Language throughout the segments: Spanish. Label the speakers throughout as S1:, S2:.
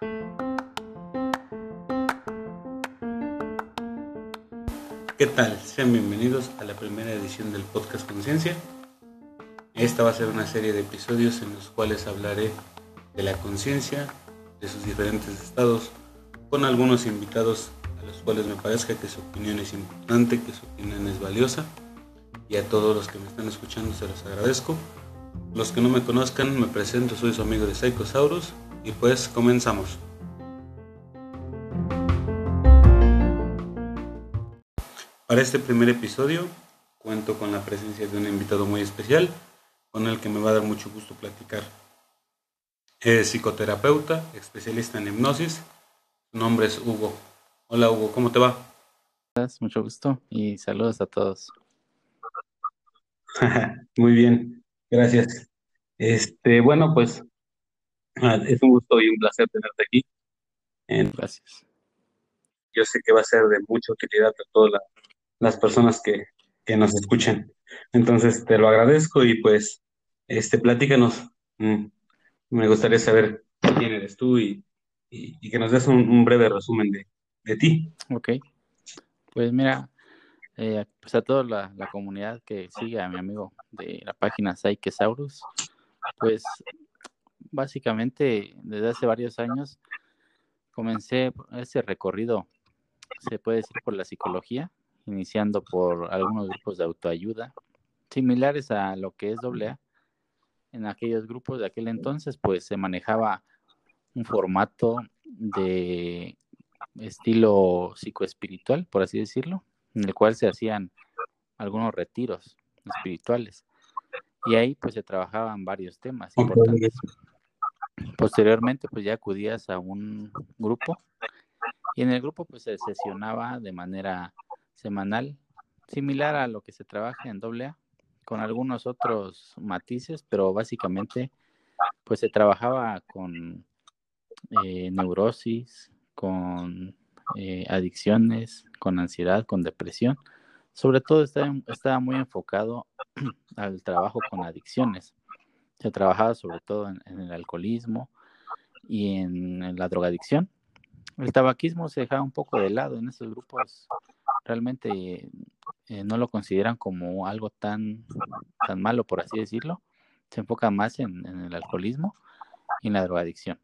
S1: ¿Qué tal? Sean bienvenidos a la primera edición del podcast Conciencia. Esta va a ser una serie de episodios en los cuales hablaré de la conciencia, de sus diferentes estados, con algunos invitados a los cuales me parezca que su opinión es importante, que su opinión es valiosa. Y a todos los que me están escuchando se los agradezco. Los que no me conozcan, me presento, soy su amigo de Psychosaurus y pues comenzamos. Para este primer episodio cuento con la presencia de un invitado muy especial con el que me va a dar mucho gusto platicar. Es psicoterapeuta, especialista en hipnosis. Su nombre es Hugo. Hola Hugo, ¿cómo te va?
S2: Mucho gusto y saludos a todos.
S1: muy bien, gracias. Este, bueno, pues es un gusto y un placer tenerte aquí.
S2: Gracias.
S1: Yo sé que va a ser de mucha utilidad a toda la las personas que, nos escuchen. Entonces, te lo agradezco y pues, este, platícanos. Mm, me gustaría saber quién eres tú y, que nos des un, breve resumen de, ti.
S2: Ok. Pues mira, eh, pues a toda la, comunidad que sigue a mi amigo de la página Psychesaurus, pues básicamente desde hace varios años comencé ese recorrido, se puede decir, por la psicología, iniciando por algunos grupos de autoayuda, similares a lo que es AA. En aquellos grupos de aquel entonces, pues se manejaba un formato de estilo psicoespiritual, por así decirlo, en el cual se hacían algunos retiros espirituales. Y ahí pues se trabajaban varios temas importantes. Posteriormente pues ya acudías a un grupo y en el grupo pues se sesionaba de manera semanal, similar a lo que se trabaja en AA, con algunos otros matices, pero básicamente pues se trabajaba con eh, neurosis, con eh, adicciones, con ansiedad, con depresión. Sobre todo estaba, muy enfocado al trabajo con adicciones. Se trabajaba sobre todo en, el alcoholismo y en, la drogadicción. El tabaquismo se dejaba un poco de lado en esos grupos realmente eh, no lo consideran como algo tan, tan malo, por así decirlo. Se enfoca más en, el alcoholismo y en la drogadicción.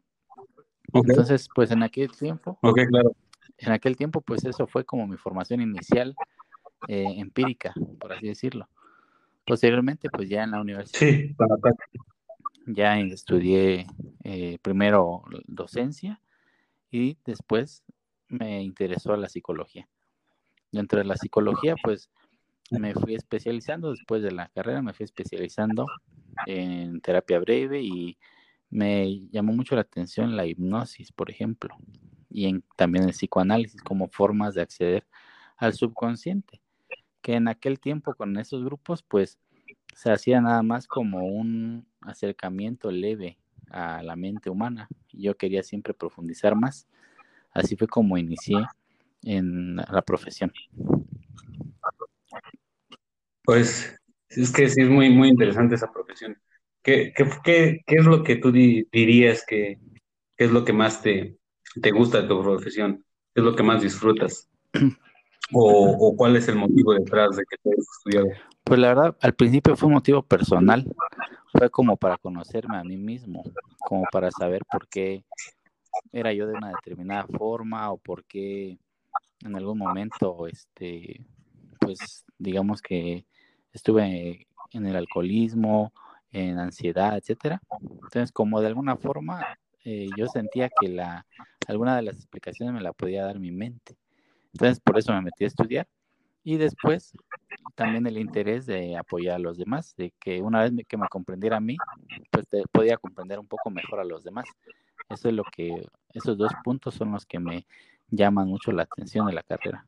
S2: Entonces, pues en aquel tiempo, en aquel tiempo, pues eso fue como mi formación inicial eh, empírica, por así decirlo. Posteriormente, pues ya en la universidad, ya estudié eh, primero docencia y después me interesó la psicología. Dentro de la psicología, pues me fui especializando. Después de la carrera, me fui especializando en terapia breve y me llamó mucho la atención la hipnosis, por ejemplo, y en, también el psicoanálisis como formas de acceder al subconsciente, que en aquel tiempo con esos grupos, pues se hacía nada más como un acercamiento leve a la mente humana. Yo quería siempre profundizar más. Así fue como inicié en la profesión.
S1: Pues es que sí es muy, muy interesante esa profesión. ¿Qué, qué, qué, es lo que tú dirías que, es lo que más te, te gusta de tu profesión? ¿Qué es lo que más disfrutas? ¿O, cuál es el motivo detrás de que te hayas estudiado?
S2: Pues la verdad, al principio fue un motivo personal. Fue como para conocerme a mí mismo, como para saber por qué era yo de una determinada forma o por qué en algún momento, este, pues digamos que estuve en el alcoholismo, en ansiedad, etcétera. Entonces, como de alguna forma eh, yo sentía que la, alguna de las explicaciones me la podía dar mi mente. Entonces, por eso me metí a estudiar. Y después, también el interés de apoyar a los demás, de que una vez que me comprendiera a mí, pues podía comprender un poco mejor a los demás. Eso es lo que, esos dos puntos son los que me llaman mucho la atención de la carrera.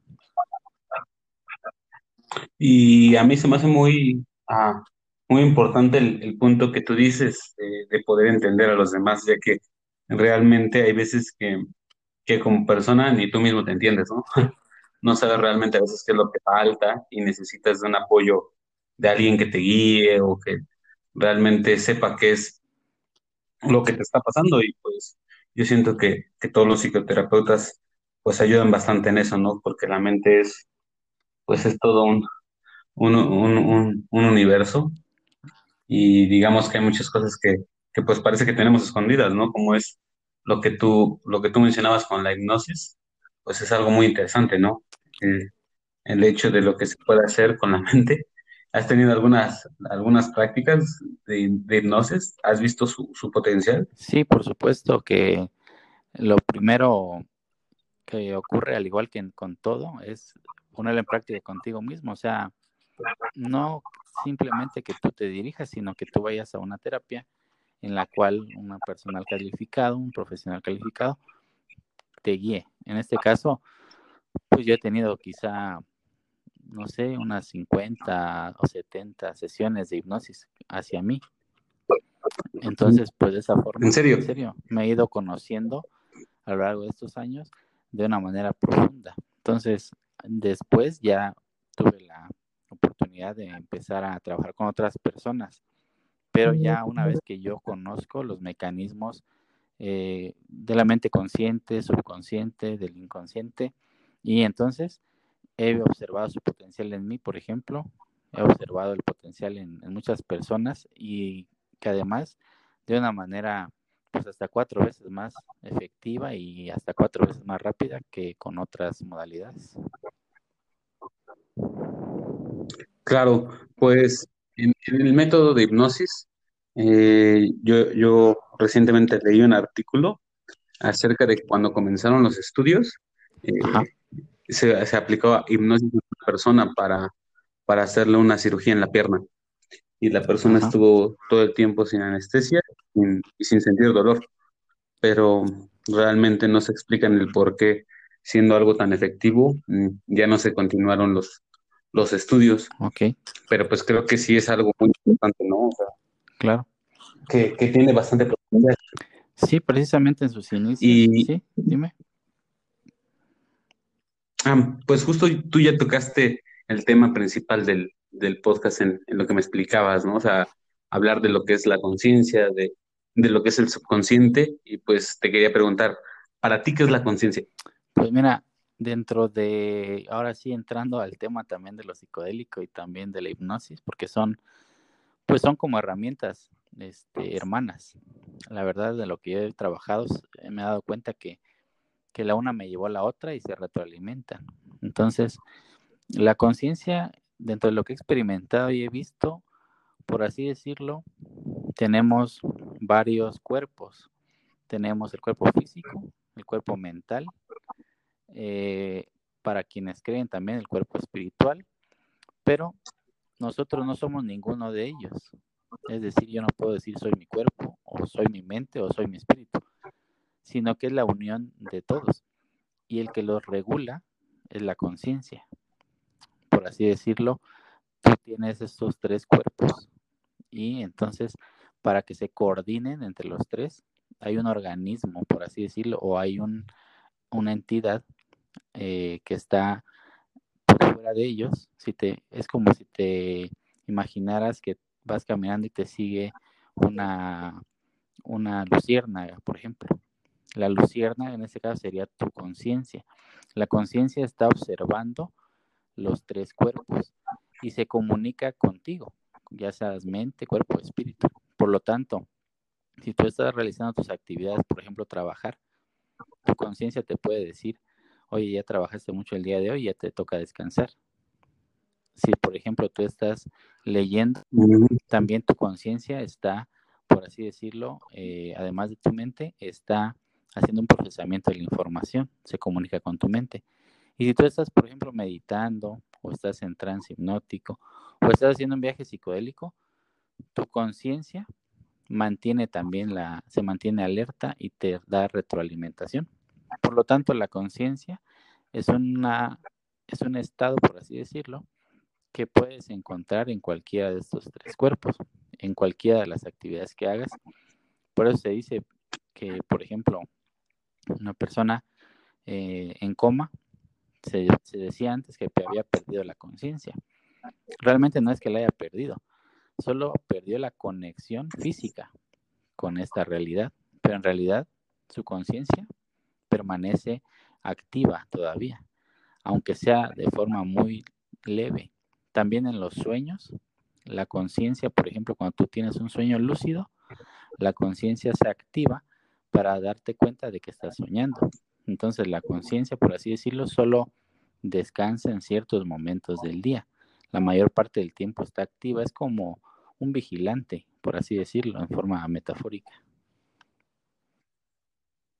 S1: Y a mí se me hace muy, ah, muy importante el, punto que tú dices de, poder entender a los demás, ya que realmente hay veces que, que como persona ni tú mismo te entiendes, ¿no? No sabes realmente a veces qué es lo que falta y necesitas de un apoyo de alguien que te guíe o que realmente sepa qué es lo que te está pasando y pues yo siento que, que todos los psicoterapeutas pues ayudan bastante en eso, ¿no? Porque la mente es, pues es todo un, un, un, un, un universo y digamos que hay muchas cosas que, que pues parece que tenemos escondidas, ¿no? Como es lo que tú, lo que tú mencionabas con la hipnosis, pues es algo muy interesante, ¿no? El, el hecho de lo que se puede hacer con la mente. ¿Has tenido algunas, algunas prácticas de, hipnosis? ¿Has visto su, su potencial?
S2: Sí, por supuesto que lo primero que ocurre, al igual que con todo, es ponerlo en práctica contigo mismo. O sea, no simplemente que tú te dirijas, sino que tú vayas a una terapia en la cual un personal calificado, un profesional calificado, te guíe. En este caso, pues yo he tenido quizá, no sé, unas 50 o 70 sesiones de hipnosis hacia mí. Entonces, pues de esa forma,
S1: ¿En serio?
S2: en serio, me he ido conociendo a lo largo de estos años de una manera profunda. Entonces, después ya tuve la oportunidad de empezar a trabajar con otras personas, pero ya una vez que yo conozco los mecanismos eh, de la mente consciente, subconsciente, del inconsciente, y entonces he observado su potencial en mí, por ejemplo, he observado el potencial en, en muchas personas y que además de una manera pues hasta cuatro veces más efectiva y hasta cuatro veces más rápida que con otras modalidades.
S1: Claro, pues en, en el método de hipnosis, eh, yo, yo recientemente leí un artículo acerca de cuando comenzaron los estudios, eh, se, se aplicaba hipnosis a una persona para, para hacerle una cirugía en la pierna. Y la persona
S2: ajá.
S1: estuvo todo el tiempo sin anestesia y sin sentir dolor, pero realmente no se explican el por qué, siendo algo tan efectivo, mm, ya no se continuaron los, los estudios,
S2: Ok,
S1: pero pues creo que sí es algo muy importante, ¿no? O sea,
S2: claro.
S1: que, que tiene bastante potencial.
S2: Sí, precisamente en sus inicios.
S1: Y
S2: Sí, dime.
S1: ah, pues justo tú ya tocaste el tema principal del, del podcast en, en lo que me explicabas, ¿no? O sea, hablar de lo que es la conciencia, de, de lo que es el subconsciente, y pues te quería preguntar, ¿para ti qué es la conciencia?
S2: Pues mira, dentro de, ahora sí entrando al tema también de lo psicodélico y también de la hipnosis, porque son, pues son como herramientas, este, hermanas. La verdad de lo que yo he trabajado, s- me he dado cuenta que, que la una me llevó a la otra y se retroalimentan. Entonces, la conciencia, dentro de lo que he experimentado y he visto, por así decirlo, tenemos varios cuerpos. Tenemos el cuerpo físico, el cuerpo mental, eh, para quienes creen también el cuerpo espiritual, pero nosotros no somos ninguno de ellos. Es decir, yo no puedo decir soy mi cuerpo, o soy mi mente, o soy mi espíritu, sino que es la unión de todos. Y el que los regula es la conciencia. Por así decirlo, tú tienes estos tres cuerpos y entonces para que se coordinen entre los tres, hay un organismo, por así decirlo, o hay un, una entidad eh, que está de ellos. Si te, es como si te imaginaras que vas caminando y te sigue una, una luciérnaga, por ejemplo. La luciérnaga en este caso sería tu conciencia. La conciencia está observando los tres cuerpos y se comunica contigo, ya seas mente, cuerpo, espíritu. Por lo tanto, si tú estás realizando tus actividades, por ejemplo, trabajar, tu conciencia te puede decir, oye, ya trabajaste mucho el día de hoy, ya te toca descansar. Si, por ejemplo, tú estás leyendo, también tu conciencia está, por así decirlo, eh, además de tu mente, está haciendo un procesamiento de la información, se comunica con tu mente. Y si tú estás, por ejemplo, meditando o estás en trance hipnótico o estás haciendo un viaje psicodélico, tu conciencia mantiene también la, se mantiene alerta y te da retroalimentación. Por lo tanto, la conciencia es una, es un estado, por así decirlo, que puedes encontrar en cualquiera de estos tres cuerpos, en cualquiera de las actividades que hagas. Por eso se dice que, por ejemplo, una persona eh, en coma, se, se, decía antes que había perdido la conciencia. Realmente no es que la haya perdido, solo perdió la conexión física con esta realidad, pero en realidad su conciencia permanece activa todavía, aunque sea de forma muy leve. También en los sueños, la conciencia, por ejemplo, cuando tú tienes un sueño lúcido, la conciencia se activa para darte cuenta de que estás soñando. Entonces la conciencia, por así decirlo, solo descansa en ciertos momentos del día. La mayor parte del tiempo está activa, es como un vigilante, por así decirlo, en forma metafórica.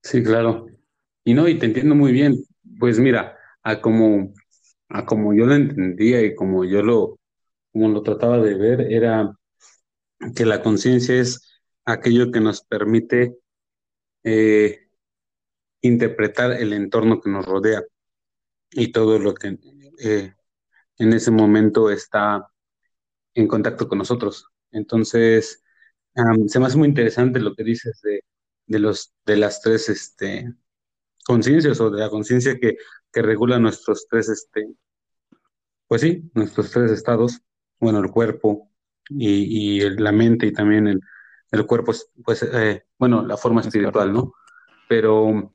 S1: Sí, claro. Y no, y te entiendo muy bien. Pues mira, a como, a como yo lo entendía y como yo lo, como lo trataba de ver, era que la conciencia es aquello que nos permite eh, interpretar el entorno que nos rodea y todo lo que eh, en ese momento está en contacto con nosotros. Entonces, se me hace muy interesante lo que dices de, de, los, de las tres este, conciencias o de la conciencia que, que regula nuestros tres, este, pues sí, nuestros tres estados, bueno, el cuerpo y, y la mente y también el, el cuerpo, pues, eh, bueno, la forma espiritual, ¿no? Pero,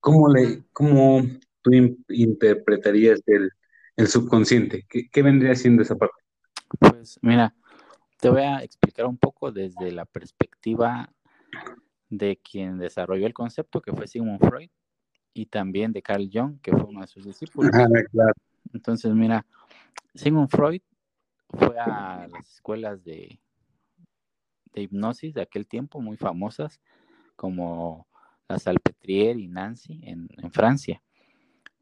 S1: ¿cómo, le, cómo tú interpretarías el, el subconsciente? ¿Qué, ¿Qué vendría siendo esa parte?
S2: Pues mira, te voy a explicar un poco desde la perspectiva de quien desarrolló el concepto, que fue Sigmund Freud, y también de Carl Jung, que fue uno de sus discípulos. Entonces, mira, Sigmund Freud fue a las escuelas de, de hipnosis de aquel tiempo, muy famosas, como la Salpetriere y Nancy en, en Francia.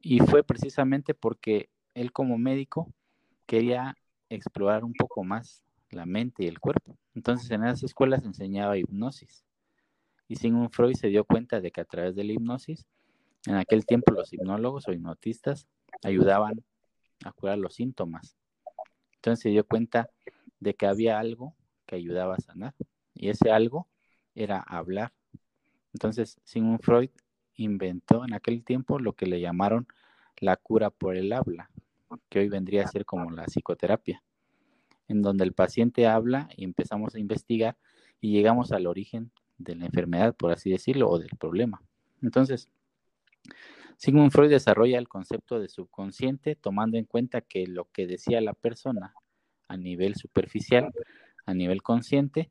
S2: Y fue precisamente porque él como médico quería explorar un poco más la mente y el cuerpo. Entonces en esas escuelas enseñaba hipnosis. Y Sigmund Freud se dio cuenta de que a través de la hipnosis, en aquel tiempo los hipnólogos o hipnotistas ayudaban a curar los síntomas. Entonces se dio cuenta de que había algo que ayudaba a sanar. Y ese algo era hablar. Entonces Sigmund Freud inventó en aquel tiempo lo que le llamaron la cura por el habla, que hoy vendría a ser como la psicoterapia en donde el paciente habla y empezamos a investigar y llegamos al origen de la enfermedad, por así decirlo, o del problema. Entonces, Sigmund Freud desarrolla el concepto de subconsciente tomando en cuenta que lo que decía la persona a nivel superficial, a nivel consciente,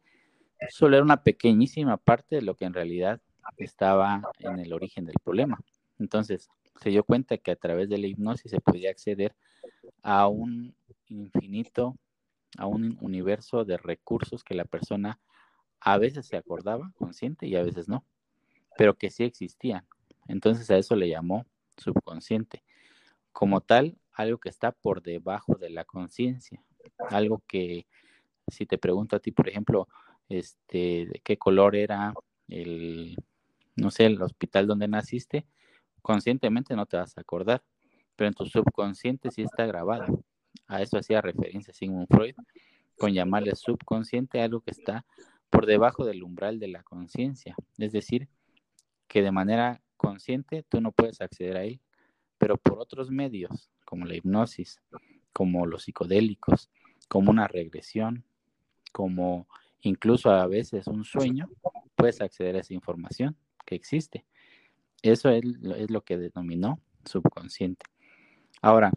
S2: solo era una pequeñísima parte de lo que en realidad estaba en el origen del problema. Entonces, se dio cuenta que a través de la hipnosis se podía acceder a un infinito a un universo de recursos que la persona a veces se acordaba consciente y a veces no, pero que sí existían. Entonces a eso le llamó subconsciente. Como tal, algo que está por debajo de la conciencia, algo que si te pregunto a ti, por ejemplo, este, de qué color era el, no sé, el hospital donde naciste, conscientemente no te vas a acordar, pero en tu subconsciente sí está grabado. A eso hacía referencia Sigmund Freud, con llamarle subconsciente algo que está por debajo del umbral de la conciencia. Es decir, que de manera consciente tú no puedes acceder a él, pero por otros medios, como la hipnosis, como los psicodélicos, como una regresión, como incluso a veces un sueño, puedes acceder a esa información que existe. Eso es, es lo que denominó subconsciente. Ahora,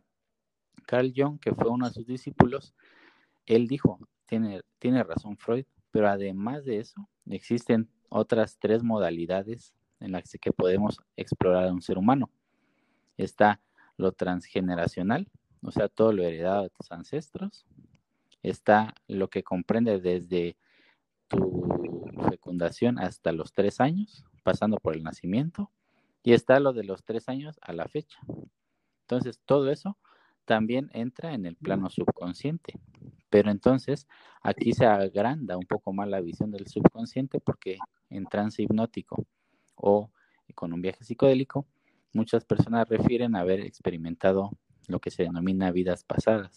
S2: Carl Jung, que fue uno de sus discípulos, él dijo, tiene, tiene razón Freud, pero además de eso, existen otras tres modalidades en las que podemos explorar a un ser humano. Está lo transgeneracional, o sea, todo lo heredado de tus ancestros. Está lo que comprende desde tu fecundación hasta los tres años, pasando por el nacimiento. Y está lo de los tres años a la fecha. Entonces, todo eso también entra en el plano subconsciente. Pero entonces aquí se agranda un poco más la visión del subconsciente porque en trance hipnótico o con un viaje psicodélico, muchas personas refieren a haber experimentado lo que se denomina vidas pasadas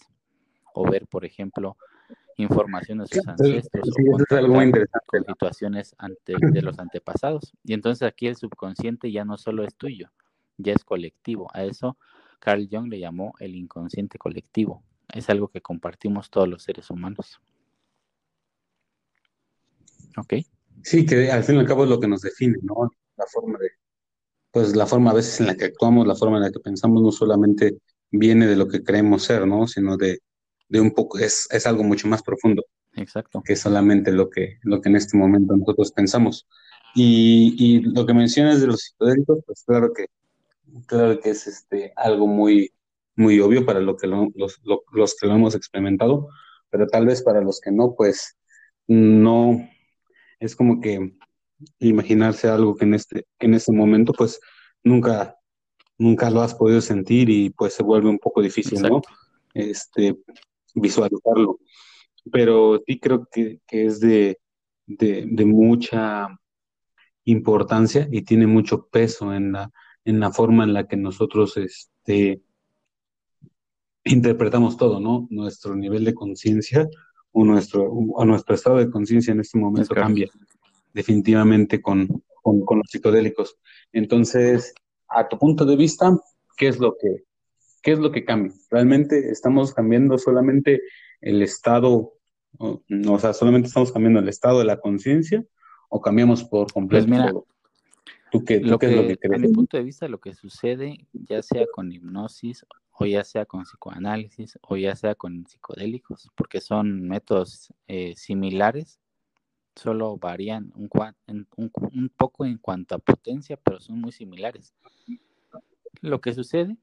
S2: o ver, por ejemplo, información de sus ancestros o situaciones de los antepasados. Y entonces aquí el subconsciente ya no solo es tuyo, ya es colectivo. A eso Carl Jung le llamó el inconsciente colectivo. Es algo que compartimos todos los seres humanos. ¿Ok?
S1: Sí, que al fin y al cabo es lo que nos define, ¿no? La forma de, pues la forma a veces en la que actuamos, la forma en la que pensamos, no solamente viene de lo que creemos ser, ¿no? Sino de, de un poco, es, es algo mucho más profundo
S2: Exacto.
S1: que solamente lo que, lo que en este momento nosotros pensamos. Y, y lo que mencionas de los psicodélicos, pues claro que, claro que es este, algo muy, muy obvio para lo que lo- los, lo- los que lo hemos experimentado, pero tal vez para los que no, pues no, es como que imaginarse algo que en este, que en este momento, pues nunca, nunca lo has podido sentir y pues se vuelve un poco difícil, ¿no? Este, visualizarlo. Pero sí creo que, que es de, de, de mucha importancia y tiene mucho peso en la, en la forma en la que nosotros este, interpretamos todo, ¿no? Nuestro nivel de conciencia o nuestro, o nuestro estado de conciencia en este
S2: Es
S1: momento cambia definitivamente con, con, con los psicodélicos. Entonces, a tu punto de vista, ¿qué es lo que, qué es lo que cambia? ¿Realmente estamos cambiando solamente el estado, o, o sea, solamente estamos cambiando el estado de la conciencia o cambiamos por
S2: Pues
S1: completo
S2: mira,
S1: todo? ¿Tú qué, tú
S2: lo
S1: qué es lo que
S2: que,
S1: crees?
S2: mi punto de vista, lo que sucede, ya sea con hipnosis o ya sea con psicoanálisis o ya sea con psicodélicos, porque son métodos eh, similares, solo varían un, un un poco en cuanto a potencia, pero son muy similares. Lo que sucede,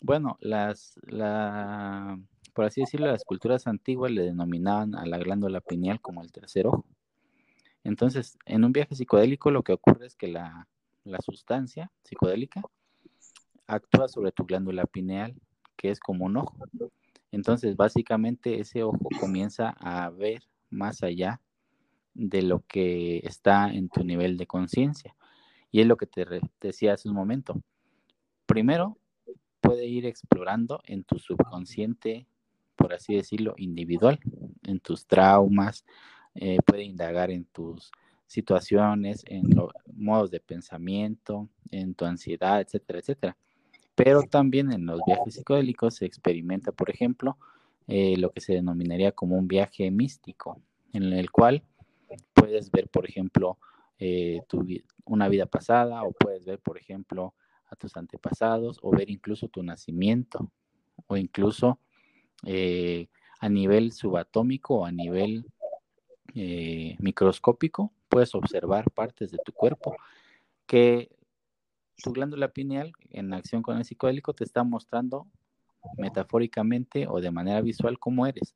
S2: bueno, las, la, por así decirlo, las culturas antiguas le denominaban a la glándula pineal como el tercer ojo. Entonces, en un viaje psicodélico lo que ocurre es que la, la sustancia psicodélica actúa sobre tu glándula pineal, que es como un ojo. Entonces, básicamente ese ojo comienza a ver más allá de lo que está en tu nivel de conciencia. Y es lo que te, decía hace un momento. Primero, puede ir explorando en tu subconsciente, por así decirlo, individual, en tus traumas, eh, puede indagar en tus situaciones, en los modos de pensamiento, en tu ansiedad, etcétera, etcétera. Pero también en los viajes psicodélicos se experimenta, por ejemplo, eh, lo que se denominaría como un viaje místico, en el cual puedes ver, por ejemplo, eh, tu, una vida pasada o puedes ver, por ejemplo, a tus antepasados o ver incluso tu nacimiento o incluso eh, a nivel subatómico o a nivel microscópico, puedes observar partes de tu cuerpo que tu glándula pineal en acción con el psicodélico te está mostrando metafóricamente o de manera visual cómo eres.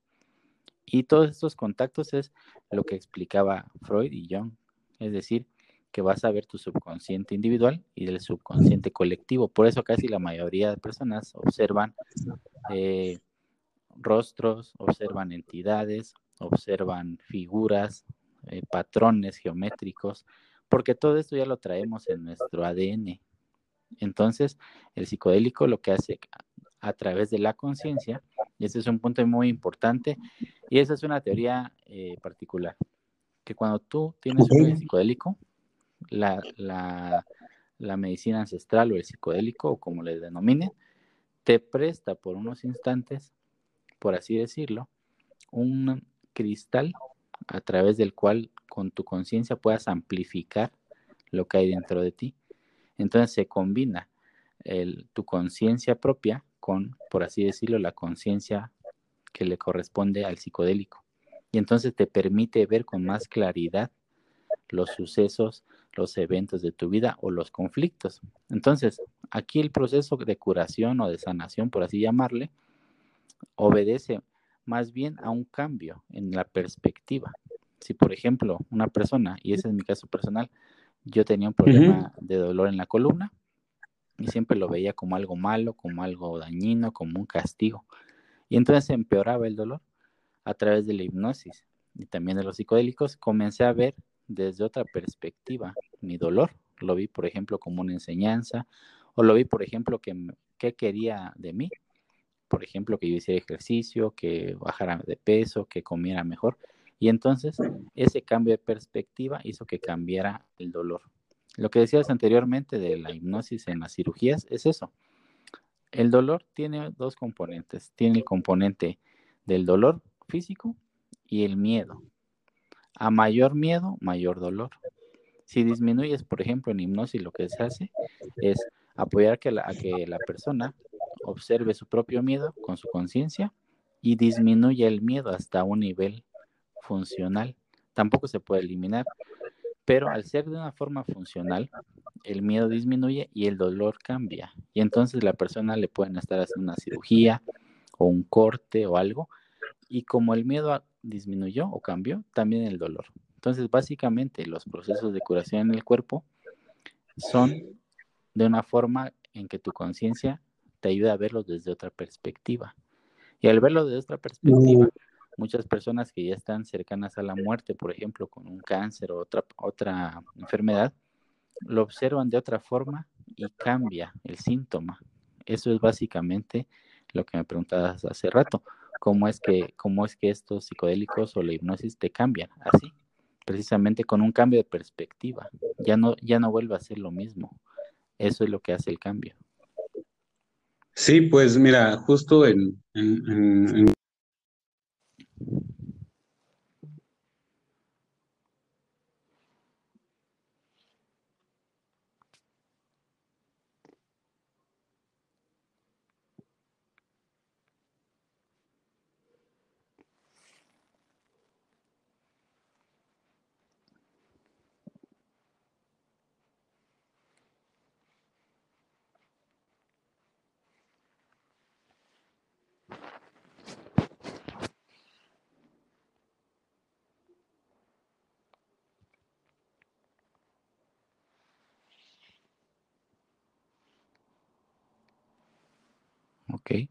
S2: Y todos estos contactos es lo que explicaba Freud y Jung, es decir, que vas a ver tu subconsciente individual y el subconsciente colectivo. Por eso casi la mayoría de personas observan eh, rostros, observan entidades, observan figuras, eh, patrones geométricos, porque todo esto ya lo traemos en nuestro ADN. Entonces, el psicodélico lo que hace a, través de la conciencia, y ese es un punto muy importante, y esa es una teoría eh, particular, que cuando tú tienes un psicodélico, la, la, la medicina ancestral o el psicodélico, o como le denominen, te presta por unos instantes, por así decirlo, un cristal a través del cual con tu conciencia puedas amplificar lo que hay dentro de ti. Entonces se combina tu conciencia propia con, por así decirlo, la conciencia que le corresponde al psicodélico. Y entonces te permite ver con más claridad los sucesos, los eventos de tu vida o los conflictos. Entonces, aquí el proceso de curación o de sanación, por así llamarle, obedece más bien a un cambio en la perspectiva. Si, por ejemplo, una persona, y ese es mi caso personal, yo tenía un problema de dolor en la columna y siempre lo veía como algo malo, como algo dañino, como un castigo. Y entonces empeoraba el dolor a través de la hipnosis y también de los psicodélicos. Comencé a ver desde otra perspectiva mi dolor. Lo vi, por ejemplo, como una enseñanza o lo vi, por ejemplo, que, que quería de mí. Por ejemplo, que yo hiciera ejercicio, que bajara de peso, que comiera mejor. Y entonces ese cambio de perspectiva hizo que cambiara el dolor. Lo que decías anteriormente de la hipnosis en las cirugías es eso. El dolor tiene dos componentes. Tiene el componente del dolor físico y el miedo. A mayor miedo, mayor dolor. Si disminuyes, por ejemplo, en hipnosis, lo que se hace es apoyar que a que la persona observe su propio miedo con su conciencia y disminuye el miedo hasta un nivel funcional. Tampoco se puede eliminar, pero al ser de una forma funcional, el miedo disminuye y el dolor cambia. Y entonces la persona le pueden estar haciendo una cirugía o un corte o algo. Y como el miedo disminuyó o cambió, también el dolor. Entonces, básicamente, los procesos de curación en el cuerpo son de una forma en que tu conciencia te ayuda a verlo desde otra perspectiva. Y al verlo desde otra perspectiva, muchas personas que ya están cercanas a la muerte, por ejemplo, con un cáncer o otra, otra enfermedad, lo observan de otra forma y cambia el síntoma. Eso es básicamente lo que me preguntabas hace rato. ¿Cómo es que, cómo es que estos psicodélicos o la hipnosis te cambian? Así, precisamente con un cambio de perspectiva. Ya no, ya no vuelve a ser lo mismo. Eso es lo que hace el cambio.
S1: Sí, pues mira, justo en, en
S2: Ok.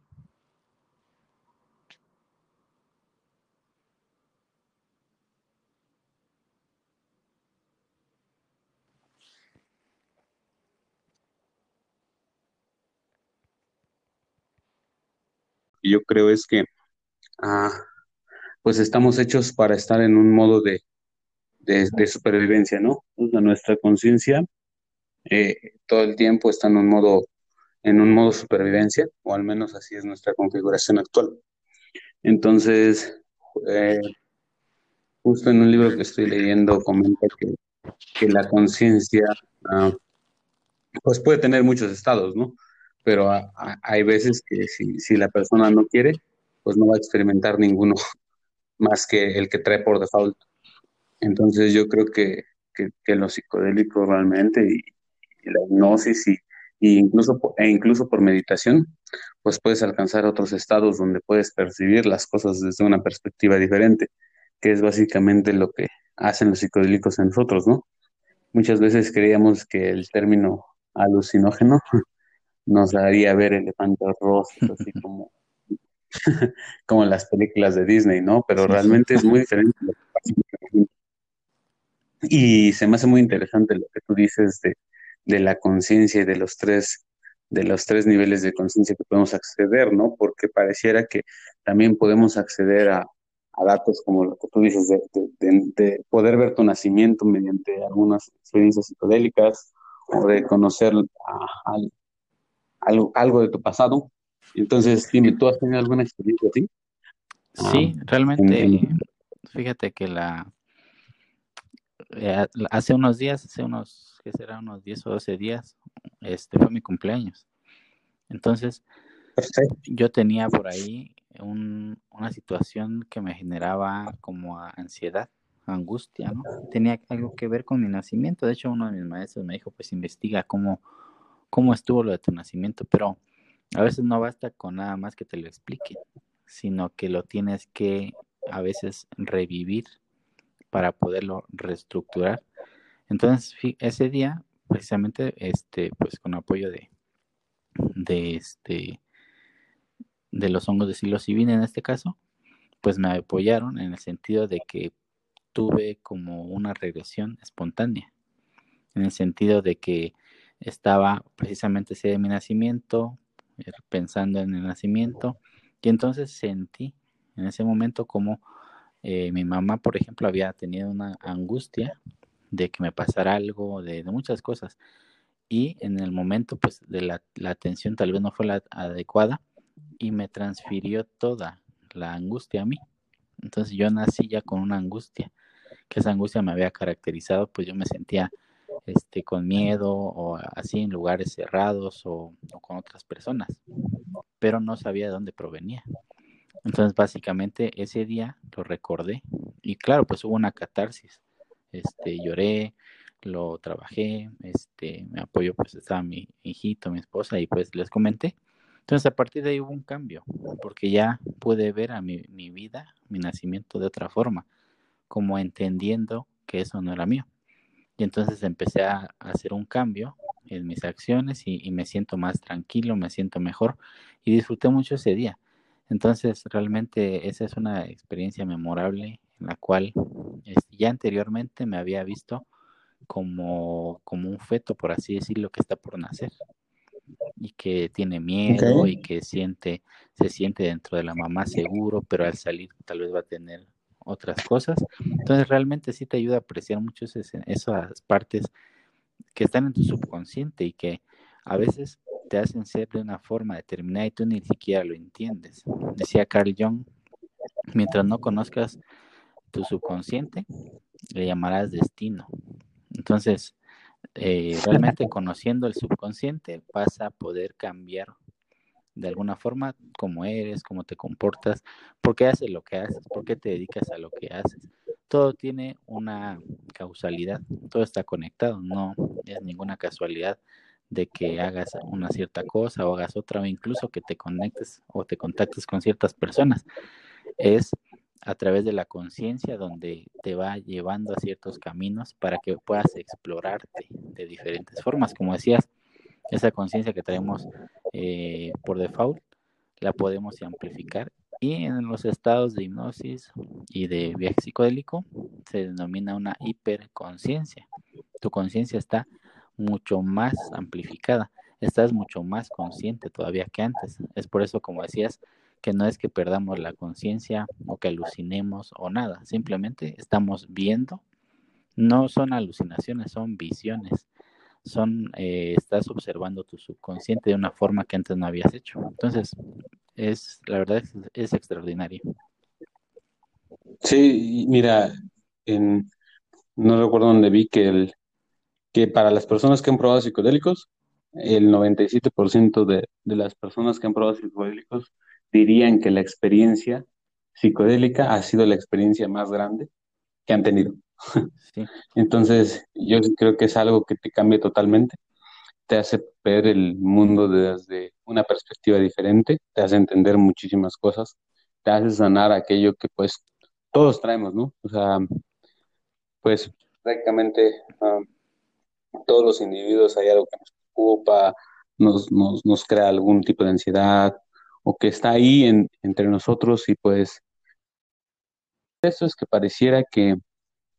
S1: yo creo es que ah, pues estamos hechos para estar en un modo de, de, supervivencia, ¿no? nuestra conciencia eh, todo el tiempo está en un modo en un modo supervivencia, o al menos así es nuestra configuración actual. Entonces, eh, justo en un libro que estoy leyendo comenta que, que la conciencia ah, pues puede tener muchos estados, ¿no? Pero hay veces que si, si, la persona no quiere, pues no va a experimentar ninguno más que el que trae por default. Entonces yo creo que, que, que los psicodélicos realmente y, y la hipnosis y incluso, e incluso por meditación, pues puedes alcanzar otros estados donde puedes percibir las cosas desde una perspectiva diferente, que es básicamente lo que hacen los psicodélicos en nosotros, ¿no? Muchas veces creíamos que el término alucinógeno nos haría ver elefantes rostros, así como, como las películas de Disney, ¿no? Pero realmente es muy diferente Y se me hace muy interesante lo que tú dices de de la conciencia y de los tres de los tres niveles de conciencia que podemos acceder, ¿no? Porque pareciera que también podemos acceder a, datos como lo que tú dices, de, poder ver tu nacimiento mediante algunas experiencias psicodélicas o de conocer algo, algo de tu pasado. Entonces, dime, ¿tú has tenido alguna experiencia así?
S2: Sí, ah, realmente, fíjate que la eh, hace unos días, hace unos que será unos 10 o 12 días, este fue mi cumpleaños. Entonces, yo tenía por ahí una situación que me generaba como ansiedad, angustia, ¿no? Tenía algo que ver con mi nacimiento. De hecho, uno de mis maestros me dijo, pues investiga cómo, cómo estuvo lo de tu nacimiento, pero a veces no basta con nada más que te lo explique, sino que lo tienes que a veces revivir para poderlo reestructurar entonces, ese día, precisamente, este, pues con apoyo de, de este, de los hongos de psilocibina en este caso, pues me apoyaron en el sentido de que tuve como una regresión espontánea, en el sentido de que estaba precisamente ese mi nacimiento, er, pensando en el nacimiento, y entonces sentí en ese momento como eh, mi mamá, por ejemplo, había tenido una angustia de que me pasara algo, de, muchas cosas. Y en el momento, pues, de la, atención tal vez no fue la adecuada y me transfirió toda la angustia a mí. Entonces yo nací ya con una angustia que esa angustia me había caracterizado, pues yo me sentía este, con miedo o así en lugares cerrados o, con otras personas, pero no sabía de dónde provenía. Entonces, básicamente ese día lo recordé y claro, pues hubo una catarsis. Este, lloré, lo trabajé, este, me apoyó, pues estaba mi hijito, mi esposa y pues les comenté. Entonces, a partir de ahí hubo un cambio, porque ya pude ver a mi vida, mi nacimiento de otra forma, como entendiendo que eso no era mío. Y entonces empecé a, hacer un cambio en mis acciones y, me siento más tranquilo, me siento mejor y disfruté mucho ese día. Entonces, realmente esa es una experiencia memorable en la cual este, ya anteriormente me había visto como, como un feto, por así decirlo, que está por nacer y que tiene miedo y que siente, se siente dentro de la mamá seguro, pero al salir tal vez va a tener otras cosas. Entonces realmente sí te ayuda a apreciar mucho esas partes que están en tu subconsciente y que a veces te hacen ser de una forma determinada y tú ni siquiera lo entiendes. Decía Carl Jung, mientras no conozcas tu subconsciente, le llamarás destino. Entonces, eh, realmente conociendo el subconsciente vas a poder cambiar de alguna forma cómo eres, cómo te comportas, por qué haces lo que haces, por qué te dedicas a lo que haces. Todo tiene una causalidad, todo está conectado, no es ninguna casualidad de que hagas una cierta cosa o hagas otra o incluso que te conectes o te contactes con ciertas personas. Es a través de la conciencia donde te va llevando a ciertos caminos para que puedas explorarte de diferentes formas. Como decías, esa conciencia que traemos eh, por default la podemos amplificar y en los estados de hipnosis y de viaje psicodélico se denomina una hiperconciencia. Tu conciencia está mucho más amplificada, estás mucho más consciente todavía que antes. Es por eso, como decías, que no es que perdamos la conciencia o que alucinemos o nada, simplemente estamos viendo, no son alucinaciones, son visiones, son, eh, estás observando tu subconsciente de una forma que antes no habías hecho. Entonces, es, la verdad es, es extraordinario.
S1: Sí, mira, en, no recuerdo dónde vi que, el, que para las personas que han probado psicodélicos, el 97% de, de las personas que han probado psicodélicos dirían que la experiencia psicodélica ha sido la experiencia más grande que han tenido. Entonces, yo creo que es algo que te cambia totalmente, te hace ver el mundo desde una perspectiva diferente, te hace entender muchísimas cosas, te hace sanar aquello que pues todos traemos, ¿no? O sea, pues prácticamente um, todos los individuos hay algo que nos preocupa, nos, nos, nos crea algún tipo de ansiedad, o que está ahí en, entre nosotros y pues eso es que pareciera que,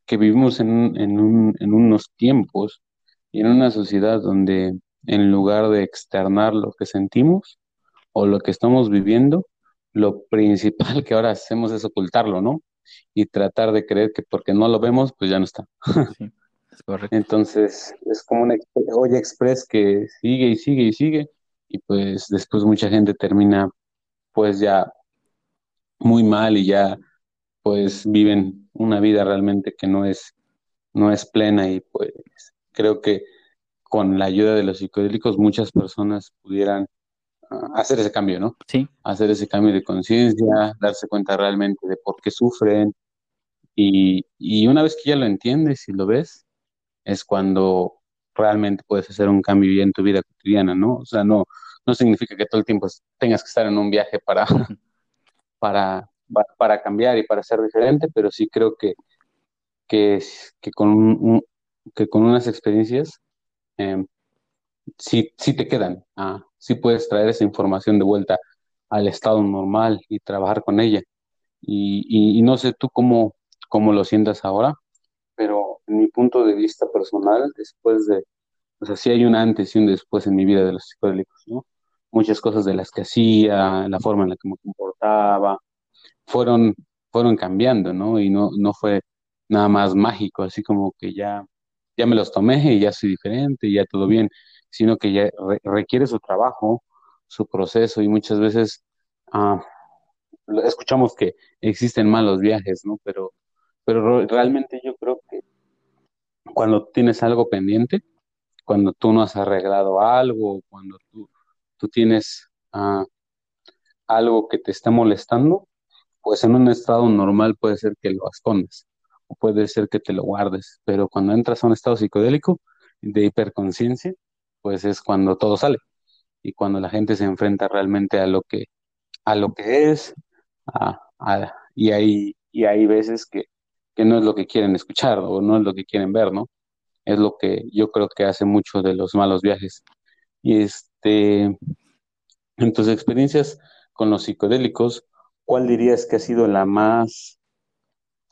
S1: que vivimos en, en, un, en unos tiempos y en una sociedad donde en lugar de externar lo que sentimos o lo que estamos viviendo, lo principal que ahora hacemos es ocultarlo, ¿no? Y tratar de creer que porque no lo vemos, pues ya no está. Sí, es correcto. Entonces, es como una olla express que sigue y sigue y sigue, y pues después mucha gente termina pues ya muy mal y ya pues viven una vida realmente que no es, no es plena y pues creo que con la ayuda de los psicodélicos muchas personas pudieran ah, hacer ese cambio, ¿no?
S2: Sí.
S1: Hacer ese cambio de conciencia, darse cuenta realmente de por qué sufren y, y una vez que ya lo entiendes y lo ves, es cuando realmente puedes hacer un cambio en tu vida cotidiana, ¿no? O sea, no, no significa que todo el tiempo tengas que estar en un viaje para, para, para cambiar y para ser diferente, pero sí creo que, que, que, con, que con unas experiencias eh, sí, sí te quedan, ah, sí puedes traer esa información de vuelta al estado normal y trabajar con ella. Y, y no sé tú cómo, cómo lo sientas ahora, pero en mi punto de vista personal, después de, o sea, sí hay un antes y un después en mi vida de los psicodélicos, ¿no? Muchas cosas de las que hacía, la forma en la que me comportaba, fueron, fueron cambiando, ¿no? Y no, no fue nada más mágico, así como que ya, ya me los tomé y ya soy diferente y ya todo bien, sino que ya requiere su trabajo, su proceso y muchas veces ah, escuchamos que existen malos viajes, ¿no? Pero pero realmente yo creo que cuando tienes algo pendiente, cuando tú no has arreglado algo, cuando tú, tienes ah, algo que te está molestando, pues en un estado normal puede ser que lo escondas o puede ser que te lo guardes, pero cuando entras a un estado psicodélico de hiperconciencia, pues es cuando todo sale y cuando la gente se enfrenta realmente a lo que a lo que es y hay y hay veces que, que no es lo que quieren escuchar o no es lo que quieren ver, ¿no? Es lo que yo creo que hace mucho de los malos viajes. Y este, en tus experiencias con los psicodélicos, ¿cuál dirías que ha sido la más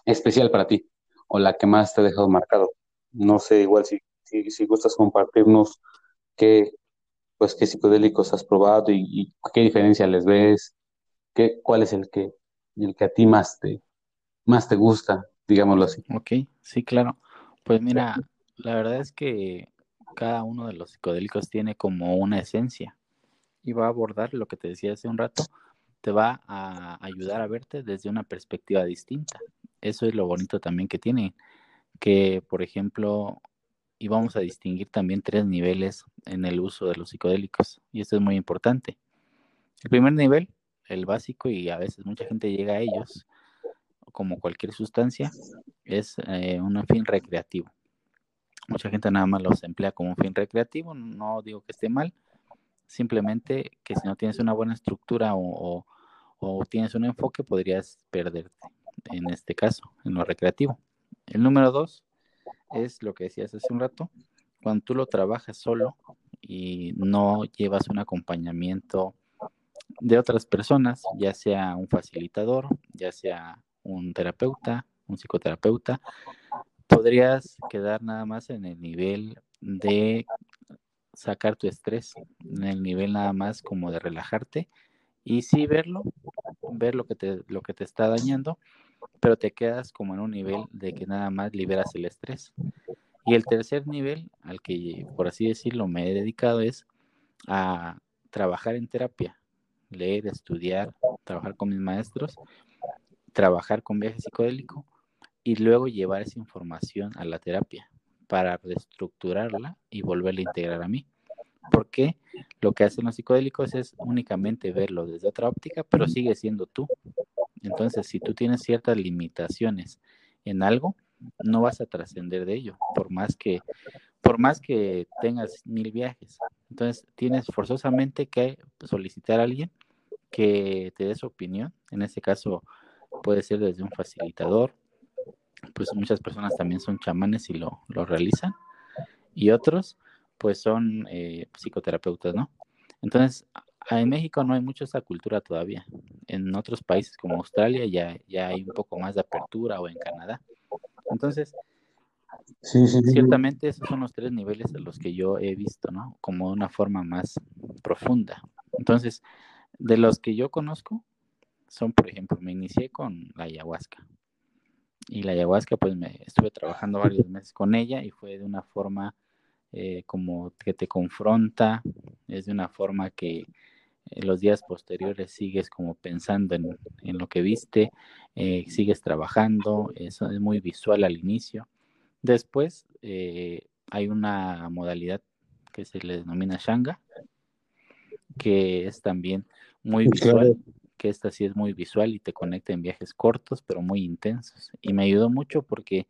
S1: especial para ti o la que más te ha dejado marcado? No sé, igual si, si, gustas compartirnos qué, pues, qué psicodélicos has probado y, qué diferencia les ves, qué, cuál es el que, el que a ti más te, más te gusta, digámoslo así.
S2: Ok, sí, claro. Pues mira, la verdad es que cada uno de los psicodélicos tiene como una esencia y va a abordar lo que te decía hace un rato, te va a ayudar a verte desde una perspectiva distinta. Eso es lo bonito también que tiene, que por ejemplo, y vamos a distinguir también tres niveles en el uso de los psicodélicos, y esto es muy importante. El primer nivel, el básico, y a veces mucha gente llega a ellos, como cualquier sustancia, es eh, un fin recreativo. Mucha gente nada más los emplea como un fin recreativo, no digo que esté mal, simplemente que si no tienes una buena estructura o, tienes un enfoque, podrías perderte, en este caso, en lo recreativo. El número dos es lo que decías hace un rato, cuando tú lo trabajas solo y no llevas un acompañamiento de otras personas, ya sea un facilitador, ya sea un terapeuta, un psicoterapeuta, podrías quedar nada más en el nivel de sacar tu estrés en el nivel nada más como de relajarte y sí verlo, ver lo que te, lo que te está dañando, pero te quedas como en un nivel de que nada más liberas el estrés. Y el tercer nivel al que, por así decirlo, me he dedicado es a trabajar en terapia, leer, estudiar, trabajar con mis maestros, trabajar con viaje psicodélico y luego llevar esa información a la terapia para reestructurarla y volverla a integrar a mí. Porque lo que hacen los psicodélicos es únicamente verlo desde otra óptica, pero sigue siendo tú. Entonces, si tú tienes ciertas limitaciones en algo, no vas a trascender de ello, por más que por más que tengas mil viajes. Entonces, tienes forzosamente que solicitar a alguien que te dé su opinión. En este caso, puede ser desde un facilitador, pues muchas personas también son chamanes y lo, realizan, y otros pues son eh, psicoterapeutas, ¿no? Entonces, en México no hay mucho esa cultura todavía. En otros países como Australia ya, ya hay un poco más de apertura o en Canadá. Entonces, ciertamente esos son los tres niveles a los que yo he visto, ¿no? Como una forma más profunda. Entonces, de los que yo conozco, son, por ejemplo, me inicié con la ayahuasca. Y la ayahuasca, pues me estuve trabajando varios meses con ella y fue de una forma eh, como que te confronta, es de una forma que en los días posteriores sigues como pensando en, lo que viste, eh, sigues trabajando, eso es muy visual al inicio. Después eh, hay una modalidad que se le denomina Shanga, que es también muy visual que esta sí es muy visual y te conecta en viajes cortos, pero muy intensos. Y me ayudó mucho porque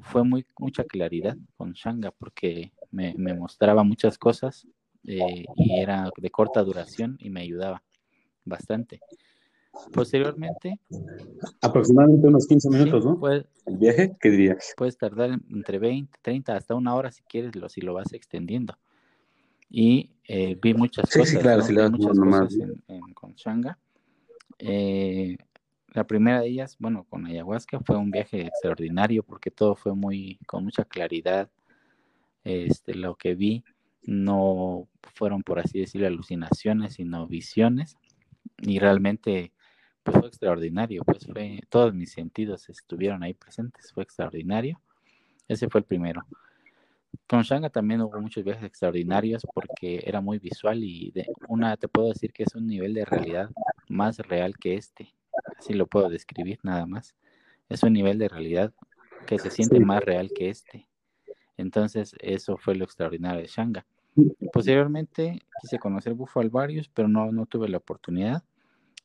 S2: fue muy, mucha claridad con Shanga, porque me, mostraba muchas cosas eh, y era de corta duración y me ayudaba bastante. Posteriormente.
S1: Aproximadamente unos 15 minutos, ¿no? ¿El viaje? ¿Qué dirías?
S2: Puedes tardar entre 20, 30, hasta una hora si quieres, lo, si lo vas extendiendo. Y eh, vi muchas cosas.
S1: claro, si le
S2: muchas cosas con Shanga. Eh, la primera de ellas, bueno, con ayahuasca fue un viaje extraordinario porque todo fue muy, con mucha claridad. Este, lo que vi no fueron, por así decirlo, alucinaciones, sino visiones. Y realmente, pues fue extraordinario, pues fue, todos mis sentidos estuvieron ahí presentes, fue extraordinario. Ese fue el primero. Con Shanga también hubo muchos viajes extraordinarios porque era muy visual y de una te puedo decir que es un nivel de realidad más real que este. Así lo puedo describir nada más. es un nivel de realidad que se siente más real que este. Entonces, eso fue lo extraordinario de Shanga. Posteriormente quise conocer Bufo alvarius, pero no, no tuve la oportunidad.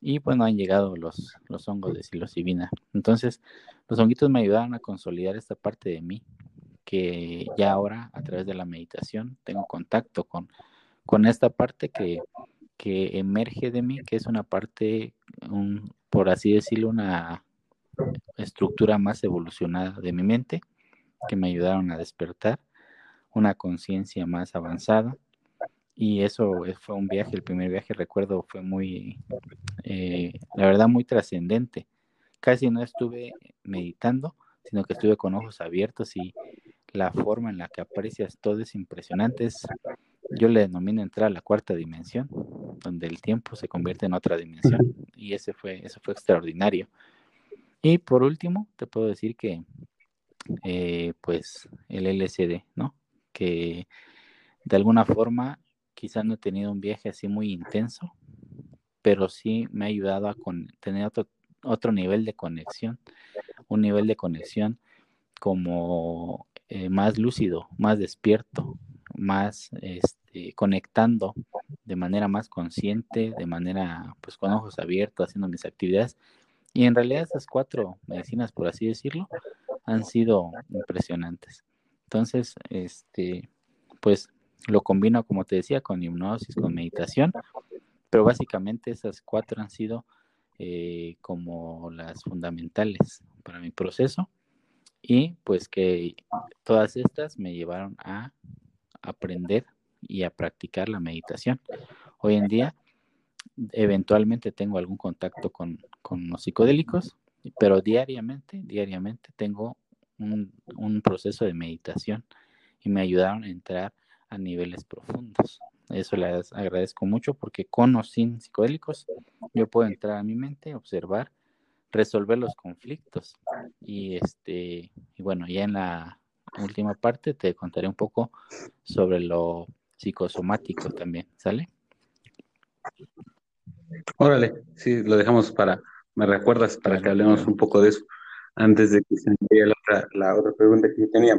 S2: Y bueno, han llegado los, los hongos de psilocibina. Entonces, los honguitos me ayudaron a consolidar esta parte de mí, que ya ahora a través de la meditación tengo contacto con, con esta parte que, que emerge de mí, que es una parte, un, por así decirlo, una estructura más evolucionada de mi mente, que me ayudaron a despertar, una conciencia más avanzada. Y eso fue un viaje, el primer viaje, recuerdo, fue muy, eh, la verdad, muy trascendente. Casi no estuve meditando, sino que estuve con ojos abiertos y la forma en la que aprecias todo es impresionante. Yo le denomino entrar a la cuarta dimensión, donde el tiempo se convierte en otra dimensión. Y ese fue, eso fue extraordinario. Y por último, te puedo decir que, eh, pues, el LCD, ¿no? Que de alguna forma quizás no he tenido un viaje así muy intenso, pero sí me ha ayudado a tener otro, otro nivel de conexión, un nivel de conexión como eh, más lúcido, más despierto, más este, conectando de manera más consciente, de manera pues con ojos abiertos, haciendo mis actividades y en realidad esas cuatro medicinas, por así decirlo, han sido impresionantes. Entonces, este, pues lo combino, como te decía, con hipnosis, con meditación, pero básicamente esas cuatro han sido eh, como las fundamentales para mi proceso y pues que todas estas me llevaron a aprender y a practicar la meditación. Hoy en día eventualmente tengo algún contacto con, los psicodélicos, pero diariamente, diariamente tengo un, proceso de meditación y me ayudaron a entrar a niveles profundos. Eso les agradezco mucho porque con o sin psicodélicos yo puedo entrar a mi mente, observar, resolver los conflictos y este y bueno, ya en la última parte te contaré un poco sobre lo psicosomático también, ¿sale?
S1: Órale, sí, lo dejamos para, me recuerdas para que hablemos un poco de eso antes de que se envíe la otra, la otra pregunta que yo tenía.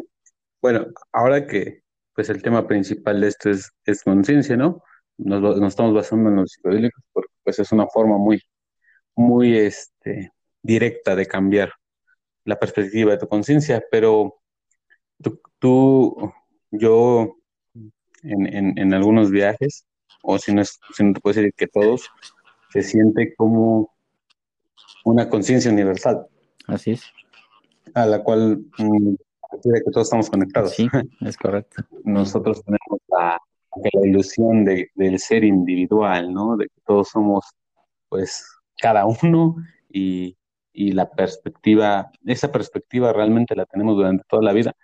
S1: Bueno, ahora que pues el tema principal de esto es, es conciencia, ¿no? Nos, nos, estamos basando en los psicodélicos porque pues es una forma muy, muy este, directa de cambiar la perspectiva de tu conciencia, pero tú, tú, yo en, en, en algunos viajes, o si no, es, si no te puedo decir que todos, se siente como una conciencia universal.
S2: Así es.
S1: A la cual mm, que todos estamos conectados.
S2: Sí, es correcto.
S1: Nosotros tenemos la, ilusión de, del ser individual, ¿no? De que todos somos, pues, cada uno y, y la perspectiva, esa perspectiva realmente la tenemos durante toda la vida.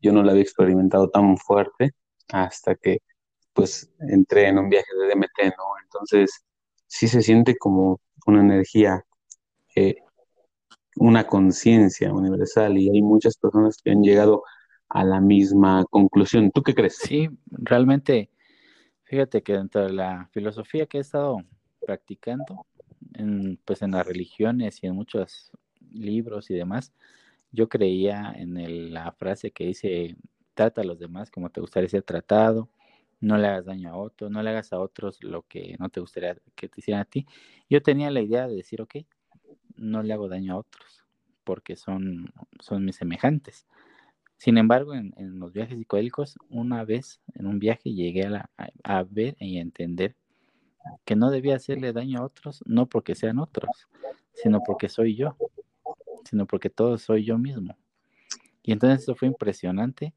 S1: Yo no la había experimentado tan fuerte hasta que, pues, entré en un viaje de DMT, ¿no? Entonces, sí se siente como una energía, eh, una conciencia universal y hay muchas personas que han llegado a la misma conclusión. ¿Tú qué crees?
S2: Sí, realmente, fíjate que dentro de la filosofía que he estado practicando, en, pues en las religiones y en muchos libros y demás, yo creía en la frase que dice, trata a los demás como te gustaría ser tratado, no le hagas daño a otros, no le hagas a otros lo que no te gustaría que te hicieran a ti. Yo tenía la idea de decir, ok, no le hago daño a otros, porque son, son mis semejantes. Sin embargo, en, los viajes psicodélicos, una vez en un viaje llegué a, a ver y a entender que no debía hacerle daño a otros, no porque sean otros, sino porque soy yo, sino porque todo soy yo mismo. Y entonces eso fue impresionante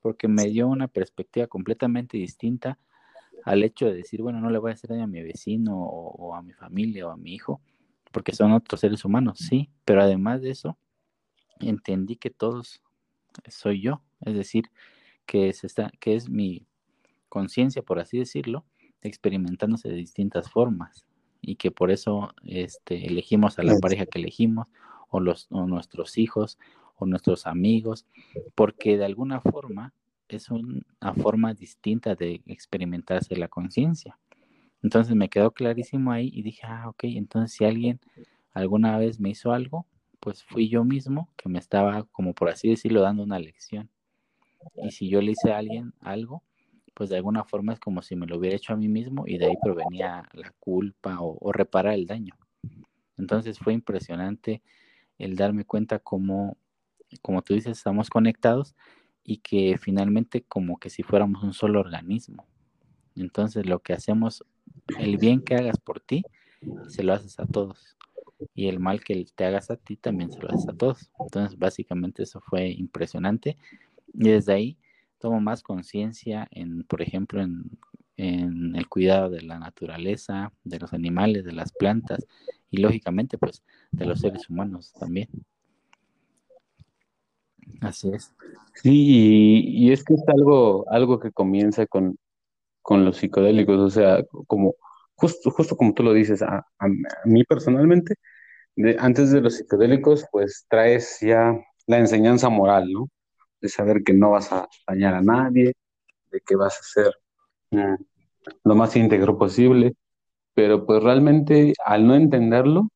S2: porque me dio una perspectiva completamente distinta al hecho de decir, bueno, no le voy a hacer daño a mi vecino o, a mi familia o a mi hijo, porque son otros seres humanos, sí, pero además de eso, entendí que todos soy yo, es decir, que es, esta, que es mi conciencia, por así decirlo, experimentándose de distintas formas y que por eso este, elegimos a la pareja que elegimos o, los, o nuestros hijos o nuestros amigos, porque de alguna forma es una forma distinta de experimentarse la conciencia. Entonces me quedó clarísimo ahí y dije, ah, ok, entonces si alguien alguna vez me hizo algo, pues fui yo mismo que me estaba, como por así decirlo, dando una lección. Y si yo le hice a alguien algo, pues de alguna forma es como si me lo hubiera hecho a mí mismo y de ahí provenía la culpa o, reparar el daño. Entonces fue impresionante el darme cuenta cómo, como tú dices, estamos conectados y que finalmente como que si fuéramos un solo organismo. Entonces lo que hacemos, el bien que hagas por ti, se lo haces a todos. Y el mal que te hagas a ti también se lo haces a todos. Entonces básicamente eso fue impresionante. Y desde ahí tomo más conciencia en, por ejemplo, en, en el cuidado de la naturaleza, de los animales, de las plantas y lógicamente pues de los seres humanos también. Así es.
S1: Sí, y, es que es algo, algo que comienza con, con los psicodélicos, o sea, como justo, justo como tú lo dices, a, mí personalmente, antes de los psicodélicos, pues traes ya la enseñanza moral, ¿no? De saber que no vas a dañar a nadie, de que vas a ser mm, lo más íntegro posible, pero pues realmente al no entenderlo,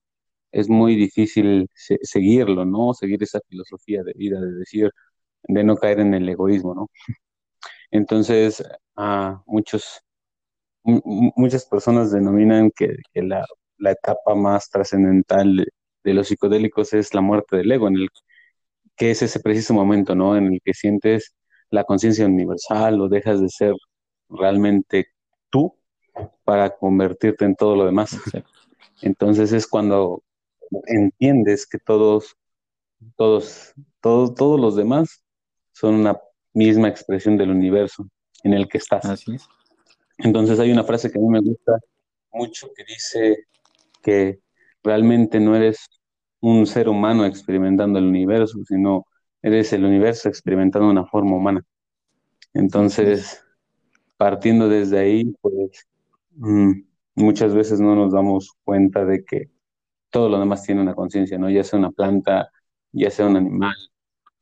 S1: es muy difícil seguirlo, ¿no? Seguir esa filosofía de vida, de decir, de no caer en el egoísmo, ¿no? Entonces, a muchos, muchas personas denominan que, la, etapa más trascendental de, los psicodélicos es la muerte del ego, en el que es ese preciso momento, ¿no? En el que sientes la conciencia universal o dejas de ser realmente tú para convertirte en todo lo demás. Entonces es cuando entiendes que todos, todos, todos, todos los demás son una misma expresión del universo en el que estás.
S2: Así es.
S1: Entonces hay una frase que a mí me gusta mucho que dice que realmente no eres un ser humano experimentando el universo, sino eres el universo experimentando una forma humana. Entonces, partiendo desde ahí, pues mm, muchas veces no nos damos cuenta de que todo lo demás tiene una conciencia, ¿no? Ya sea una planta, ya sea un animal,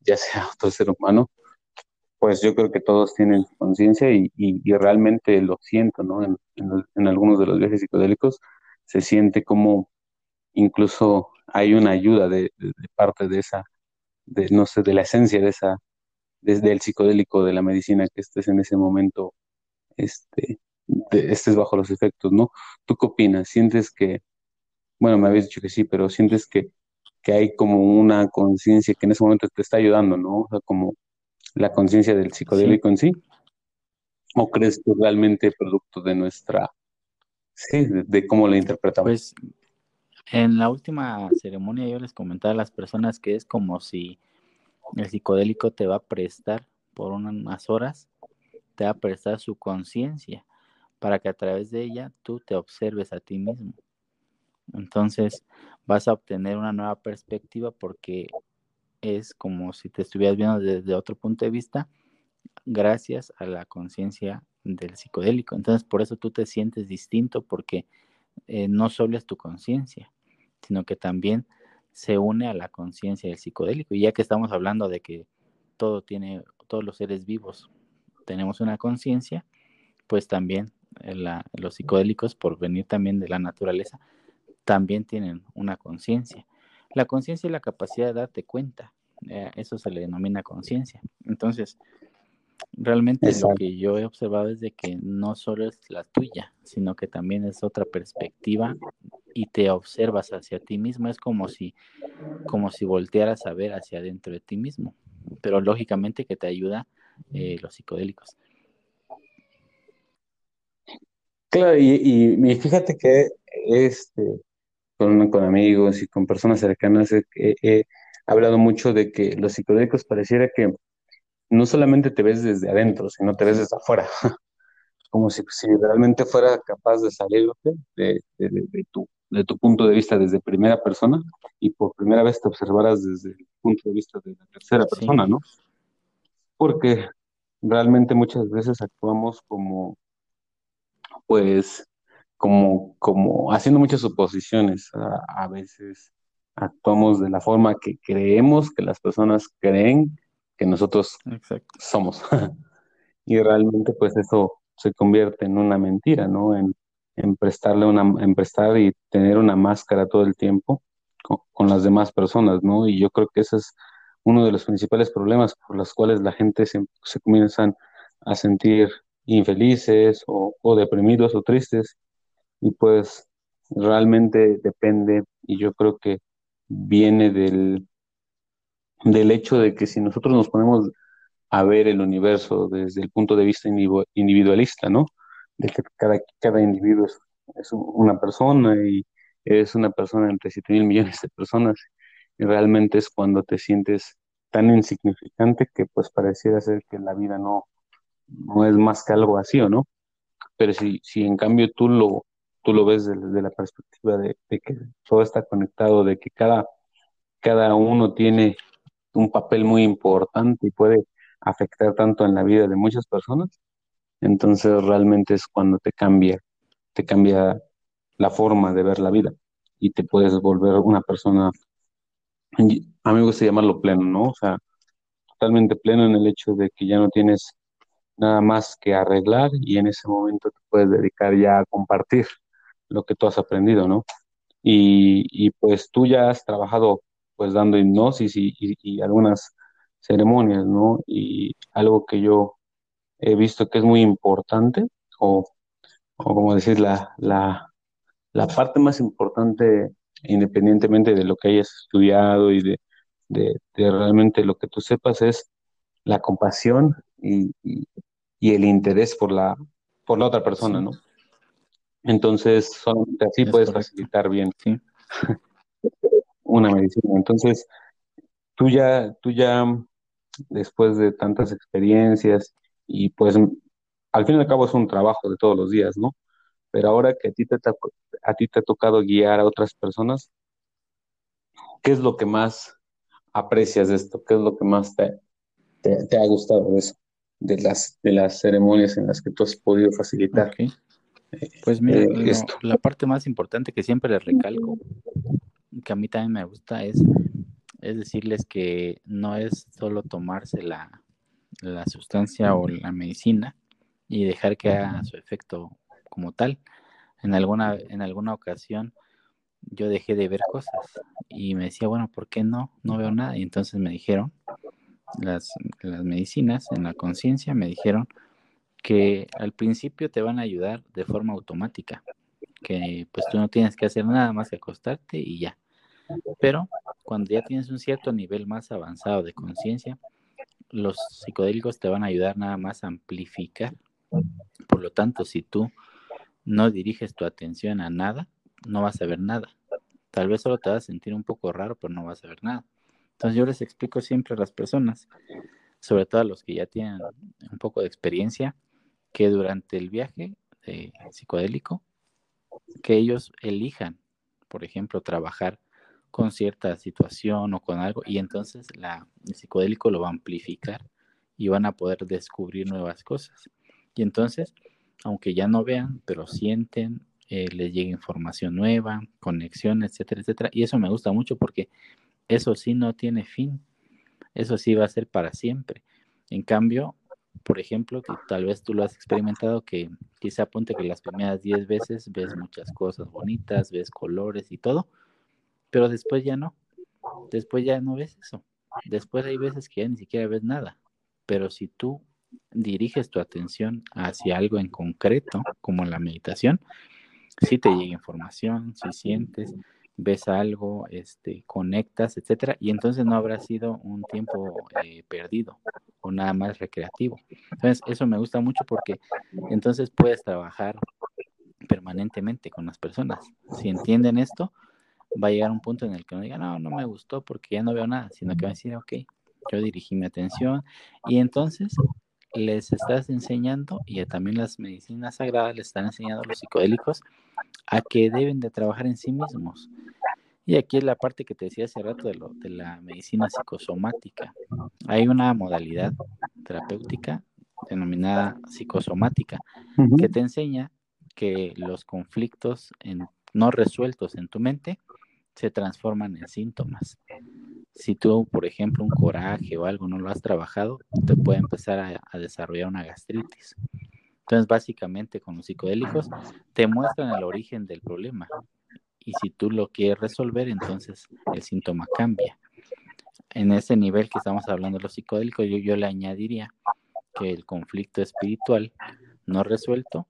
S1: ya sea otro ser humano, pues yo creo que todos tienen conciencia y, realmente lo siento, ¿no? En, algunos de los viajes psicodélicos se siente como incluso hay una ayuda de, parte de esa, de, no sé, de la esencia de esa, desde el psicodélico, de la medicina que estés en ese momento, este, estés bajo los efectos, ¿no? ¿Tú qué opinas? ¿Sientes que bueno, me habéis dicho que sí, pero sientes que, hay como una conciencia que en ese momento te está ayudando, ¿no? O sea, como la conciencia del psicodélico en sí. ¿O crees que realmente producto de nuestra, sí, de, cómo la interpretamos?
S2: Pues en la última ceremonia yo les comentaba a las personas que es como si el psicodélico te va a prestar por unas horas, te va a prestar su conciencia para que a través de ella tú te observes a ti mismo. Entonces vas a obtener una nueva perspectiva porque es como si te estuvieras viendo desde otro punto de vista gracias a la conciencia del psicodélico. Entonces por eso tú te sientes distinto porque eh, no solo es tu conciencia, sino que también se une a la conciencia del psicodélico. Y ya que estamos hablando de que todo tiene, todos los seres vivos tenemos una conciencia, pues también eh, los psicodélicos, por venir también de la naturaleza, también tienen una conciencia. La conciencia y la capacidad de darte cuenta, eh, eso se le denomina conciencia. Entonces, realmente lo que yo he observado es de que no solo es la tuya, sino que también es otra perspectiva y te observas hacia ti mismo. Es como si, como si voltearas a ver hacia adentro de ti mismo. Pero lógicamente que te ayuda eh, los psicodélicos.
S1: Claro, y, y, fíjate que este, con, amigos y con personas cercanas, he, hablado mucho de que los psicodélicos pareciera que no solamente te ves desde adentro, sino te ves desde afuera, como si, si realmente fuera capaz de salir de, de, tu, de tu punto de vista desde primera persona y por primera vez te observaras desde el punto de vista de la tercera persona, ¿no? Porque realmente muchas veces actuamos como, pues, como, como haciendo muchas suposiciones. A, veces actuamos de la forma que creemos que las personas creen que nosotros somos. y realmente pues eso se convierte en una mentira, ¿no? En, prestarle una, en prestar y tener una máscara todo el tiempo, con, las demás personas, ¿no? Y yo creo que ese es uno de los principales problemas por los cuales la gente se, se comienzan a sentir infelices o, o deprimidos o tristes. Y pues realmente depende, y yo creo que viene del, del hecho de que si nosotros nos ponemos a ver el universo desde el punto de vista individualista, ¿no? De que cada, cada individuo es, una persona y es una persona entre 7 mil millones de personas, y realmente es cuando te sientes tan insignificante que pues pareciera ser que la vida no, no es más que algo vacío, ¿no? Pero si, si en cambio tú lo, tú lo ves desde, la perspectiva de, de, que todo está conectado, de que cada, cada uno tiene un papel muy importante y puede afectar tanto en la vida de muchas personas, entonces realmente es cuando te cambia, te cambia la forma de ver la vida y te puedes volver una persona, a mí me gusta llamarlo pleno, ¿no? O sea, totalmente pleno en el hecho de que ya no tienes nada más que arreglar y en ese momento te puedes dedicar ya a compartir lo que tú has aprendido, ¿no? Y, y pues tú ya has trabajado pues dando hipnosis y, algunas ceremonias, ¿no? Y algo que yo he visto que es muy importante, o, como decir, la, la, la, parte más importante, independientemente de lo que hayas estudiado y de, de, realmente lo que tú sepas, es la compasión y, el interés por la, por la otra persona, ¿no? Entonces, solamente así puedes facilitar bien. ¿sí? una medicina. Entonces, tú ya, tú ya, después de tantas experiencias, y pues al fin y al cabo es un trabajo de todos los días, ¿no? Pero ahora que a ti te, a ti te ha tocado guiar a otras personas, ¿qué es lo que más aprecias de esto? ¿Qué es lo que más te, te, ha gustado de eso? De las, de las ceremonias en las que tú has podido facilitar.
S2: Pues mira, eh, la parte más importante que siempre le recalco que a mí también me gusta es, es decirles que no es solo tomarse la, la sustancia o la medicina y dejar que haga su efecto como tal. En alguna, en alguna ocasión yo dejé de ver cosas y me decía, bueno, ¿por qué no? No veo nada. Y entonces me dijeron, las, las medicinas en la conciencia me dijeron que al principio te van a ayudar de forma automática, que pues tú no tienes que hacer nada más que acostarte y ya. Pero cuando ya tienes un cierto nivel más avanzado de conciencia, los psicodélicos te van a ayudar nada más a amplificar. Por lo tanto, si tú no diriges tu atención a nada, no vas a ver nada. Tal vez solo te vas a sentir un poco raro, pero no vas a ver nada. Entonces yo les explico siempre a las personas, sobre todo a los que ya tienen un poco de experiencia, que durante el viaje psicodélico, que ellos elijan, por ejemplo, trabajar con cierta situación o con algo y entonces la, el psicodélico lo va a amplificar y van a poder descubrir nuevas cosas. Y entonces, aunque ya no vean, pero sienten, eh, les llega información nueva, conexión, etcétera, etcétera. Y eso me gusta mucho porque eso sí no tiene fin. Eso sí va a ser para siempre. En cambio, por ejemplo, que tal vez tú lo has experimentado, que quizá apunte que las primeras 10 veces ves muchas cosas bonitas, ves colores y todo, pero después ya no. Después ya no ves eso. Después hay veces que ya ni siquiera ves nada. Pero si tú diriges tu atención hacia algo en concreto, como la meditación, si te llega información, si sientes, ves algo, este, conectas, etcétera, y entonces no habrá sido un tiempo eh, perdido o nada más recreativo. Entonces, eso me gusta mucho porque entonces puedes trabajar permanentemente con las personas. Si entienden esto, va a llegar un punto en el que no diga, no, no me gustó porque ya no veo nada, sino que va a decir, ok, yo dirigí mi atención y entonces les estás enseñando y también las medicinas sagradas les están enseñando a los psicodélicos a que deben de trabajar en sí mismos. Y aquí es la parte que te decía hace rato de, lo, de la medicina psicosomática. Hay una modalidad terapéutica denominada psicosomática que te enseña que los conflictos en, no resueltos en tu mente se transforman en síntomas. Si tú, por ejemplo, un coraje o algo no lo has trabajado, te puede empezar a, desarrollar una gastritis. Entonces, básicamente con los psicodélicos te muestran el origen del problema y si tú lo quieres resolver, entonces el síntoma cambia. En ese nivel que estamos hablando de los psicodélicos, yo, le añadiría que el conflicto espiritual no resuelto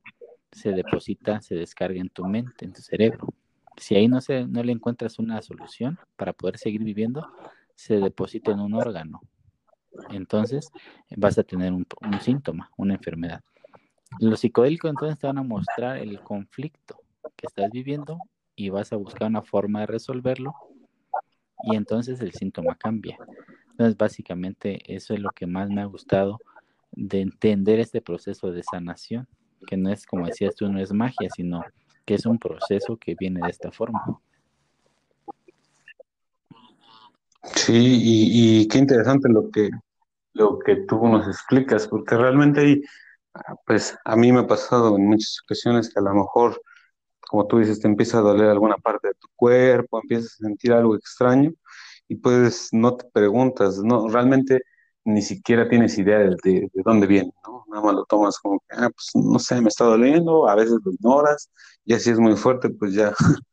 S2: se deposita, se descarga en tu mente, en tu cerebro. Si ahí no, se, no le encuentras una solución para poder seguir viviendo, se deposita en un órgano. Entonces vas a tener un síntoma, una enfermedad. Los psicodélicos entonces te van a mostrar el conflicto que estás viviendo y vas a buscar una forma de resolverlo y entonces el síntoma cambia. Entonces básicamente eso es lo que más me ha gustado de entender este proceso de sanación, que no es como decías tú, no es magia, sino que es un proceso que viene de esta forma.
S1: Sí, y, qué interesante lo que, lo que tú nos explicas, porque realmente pues a mí me ha pasado en muchas ocasiones que a lo mejor, como tú dices, te empieza a doler alguna parte de tu cuerpo, empiezas a sentir algo extraño y pues no te preguntas, no, realmente ni siquiera tienes idea de, de, dónde viene, ¿no? Nada más lo tomas como que, ah, pues no sé, me está doliendo, a veces lo ignoras, y así es muy fuerte, pues ya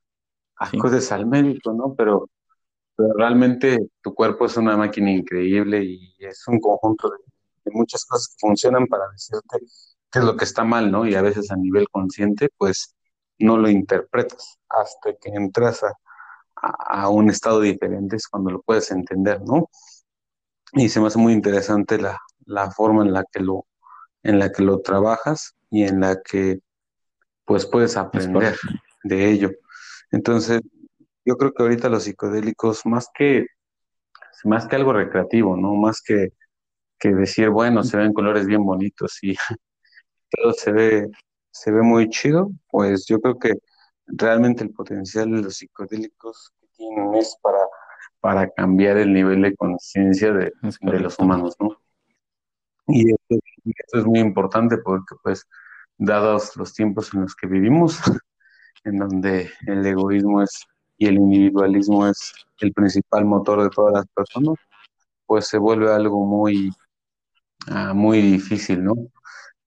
S1: acudes al médico, ¿no? Pero, pero realmente tu cuerpo es una máquina increíble y es un conjunto de, muchas cosas que funcionan para decirte qué es lo que está mal, ¿no? Y a veces a nivel consciente, pues no lo interpretas hasta que entras a, a, a un estado diferente, es cuando lo puedes entender, ¿no? y se me hace muy interesante la, la forma en la que lo en la que lo trabajas y en la que pues puedes aprender de ello. Entonces, yo creo que ahorita los psicodélicos, más que, más que algo recreativo, ¿no? Más que, que decir, bueno, se ven colores bien bonitos y todo se ve, se ve muy chido, pues yo creo que realmente el potencial de los psicodélicos que tienen es para para cambiar el nivel de conciencia de, los humanos, ¿no? Y esto, es muy importante porque, pues, dados los tiempos en los que vivimos, en donde el egoísmo es y el individualismo es el principal motor de todas las personas, pues se vuelve algo muy, ah, muy difícil, ¿no?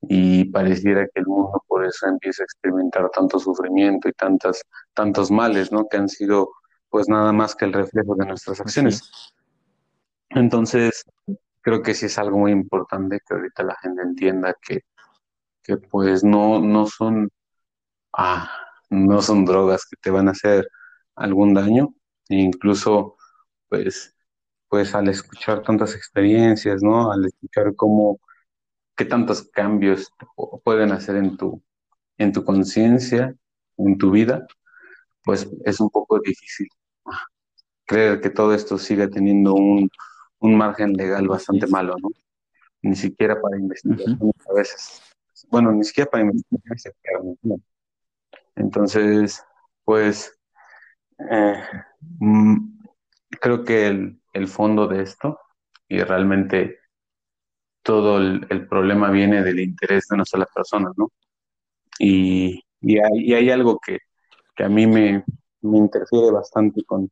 S1: Y pareciera que el mundo por eso empieza a experimentar tanto sufrimiento y tantas, tantos males, ¿no? Que han sido pues nada más que el reflejo de nuestras acciones. Entonces, creo que sí es algo muy importante que ahorita la gente entienda que, que pues no, no son, ah, no son drogas que te van a hacer algún daño, e incluso pues, pues al escuchar tantas experiencias, ¿no? Al escuchar cómo, qué tantos cambios pueden hacer en tu, en tu conciencia, en tu vida, pues es un poco difícil creer que todo esto siga teniendo un, margen legal bastante malo, ¿no? Ni siquiera para investigación a veces. Bueno, ni siquiera para investigación. Entonces, pues, eh, mm, creo que el, fondo de esto, y realmente todo el, problema viene del interés de una sola persona, ¿no? Y, hay, algo que, a mí me, me interfiere bastante con,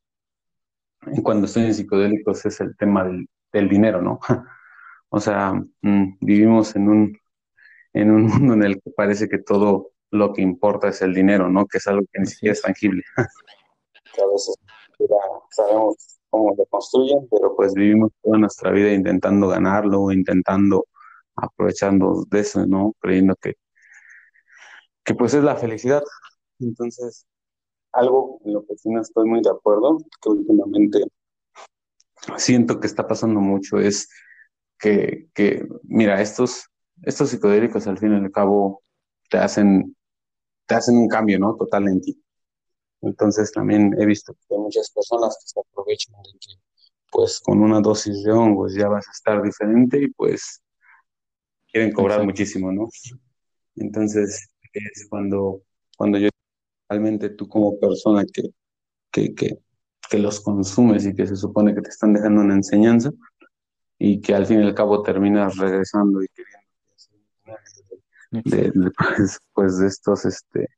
S1: cuando estoy en psicodélicos es el tema del, dinero, ¿no? O sea, mm, vivimos en un, en un mundo en el que parece que todo lo que importa es el dinero, ¿no? Que es algo que ni siquiera es tangible. Que a veces sabemos cómo lo construyen, pero pues vivimos toda nuestra vida intentando ganarlo, intentando aprovechando de eso, ¿no? Creyendo que, que pues es la felicidad. Entonces, algo en lo que sí no estoy muy de acuerdo, que últimamente siento que está pasando mucho, es que, que mira, estos, estos psicodélicos al fin y al cabo te hacen, te hacen un cambio, ¿no? Total en ti. Entonces también he visto que hay muchas personas que se aprovechan de que pues con una dosis de hongos ya vas a estar diferente y pues quieren cobrar muchísimo, ¿no? Entonces es cuando, cuando yo realmente tú como persona que, que, que, que, los consumes y que se supone que te están dejando una enseñanza y que al fin y al cabo terminas regresando y queriendo de, de, pues, pues, de estos este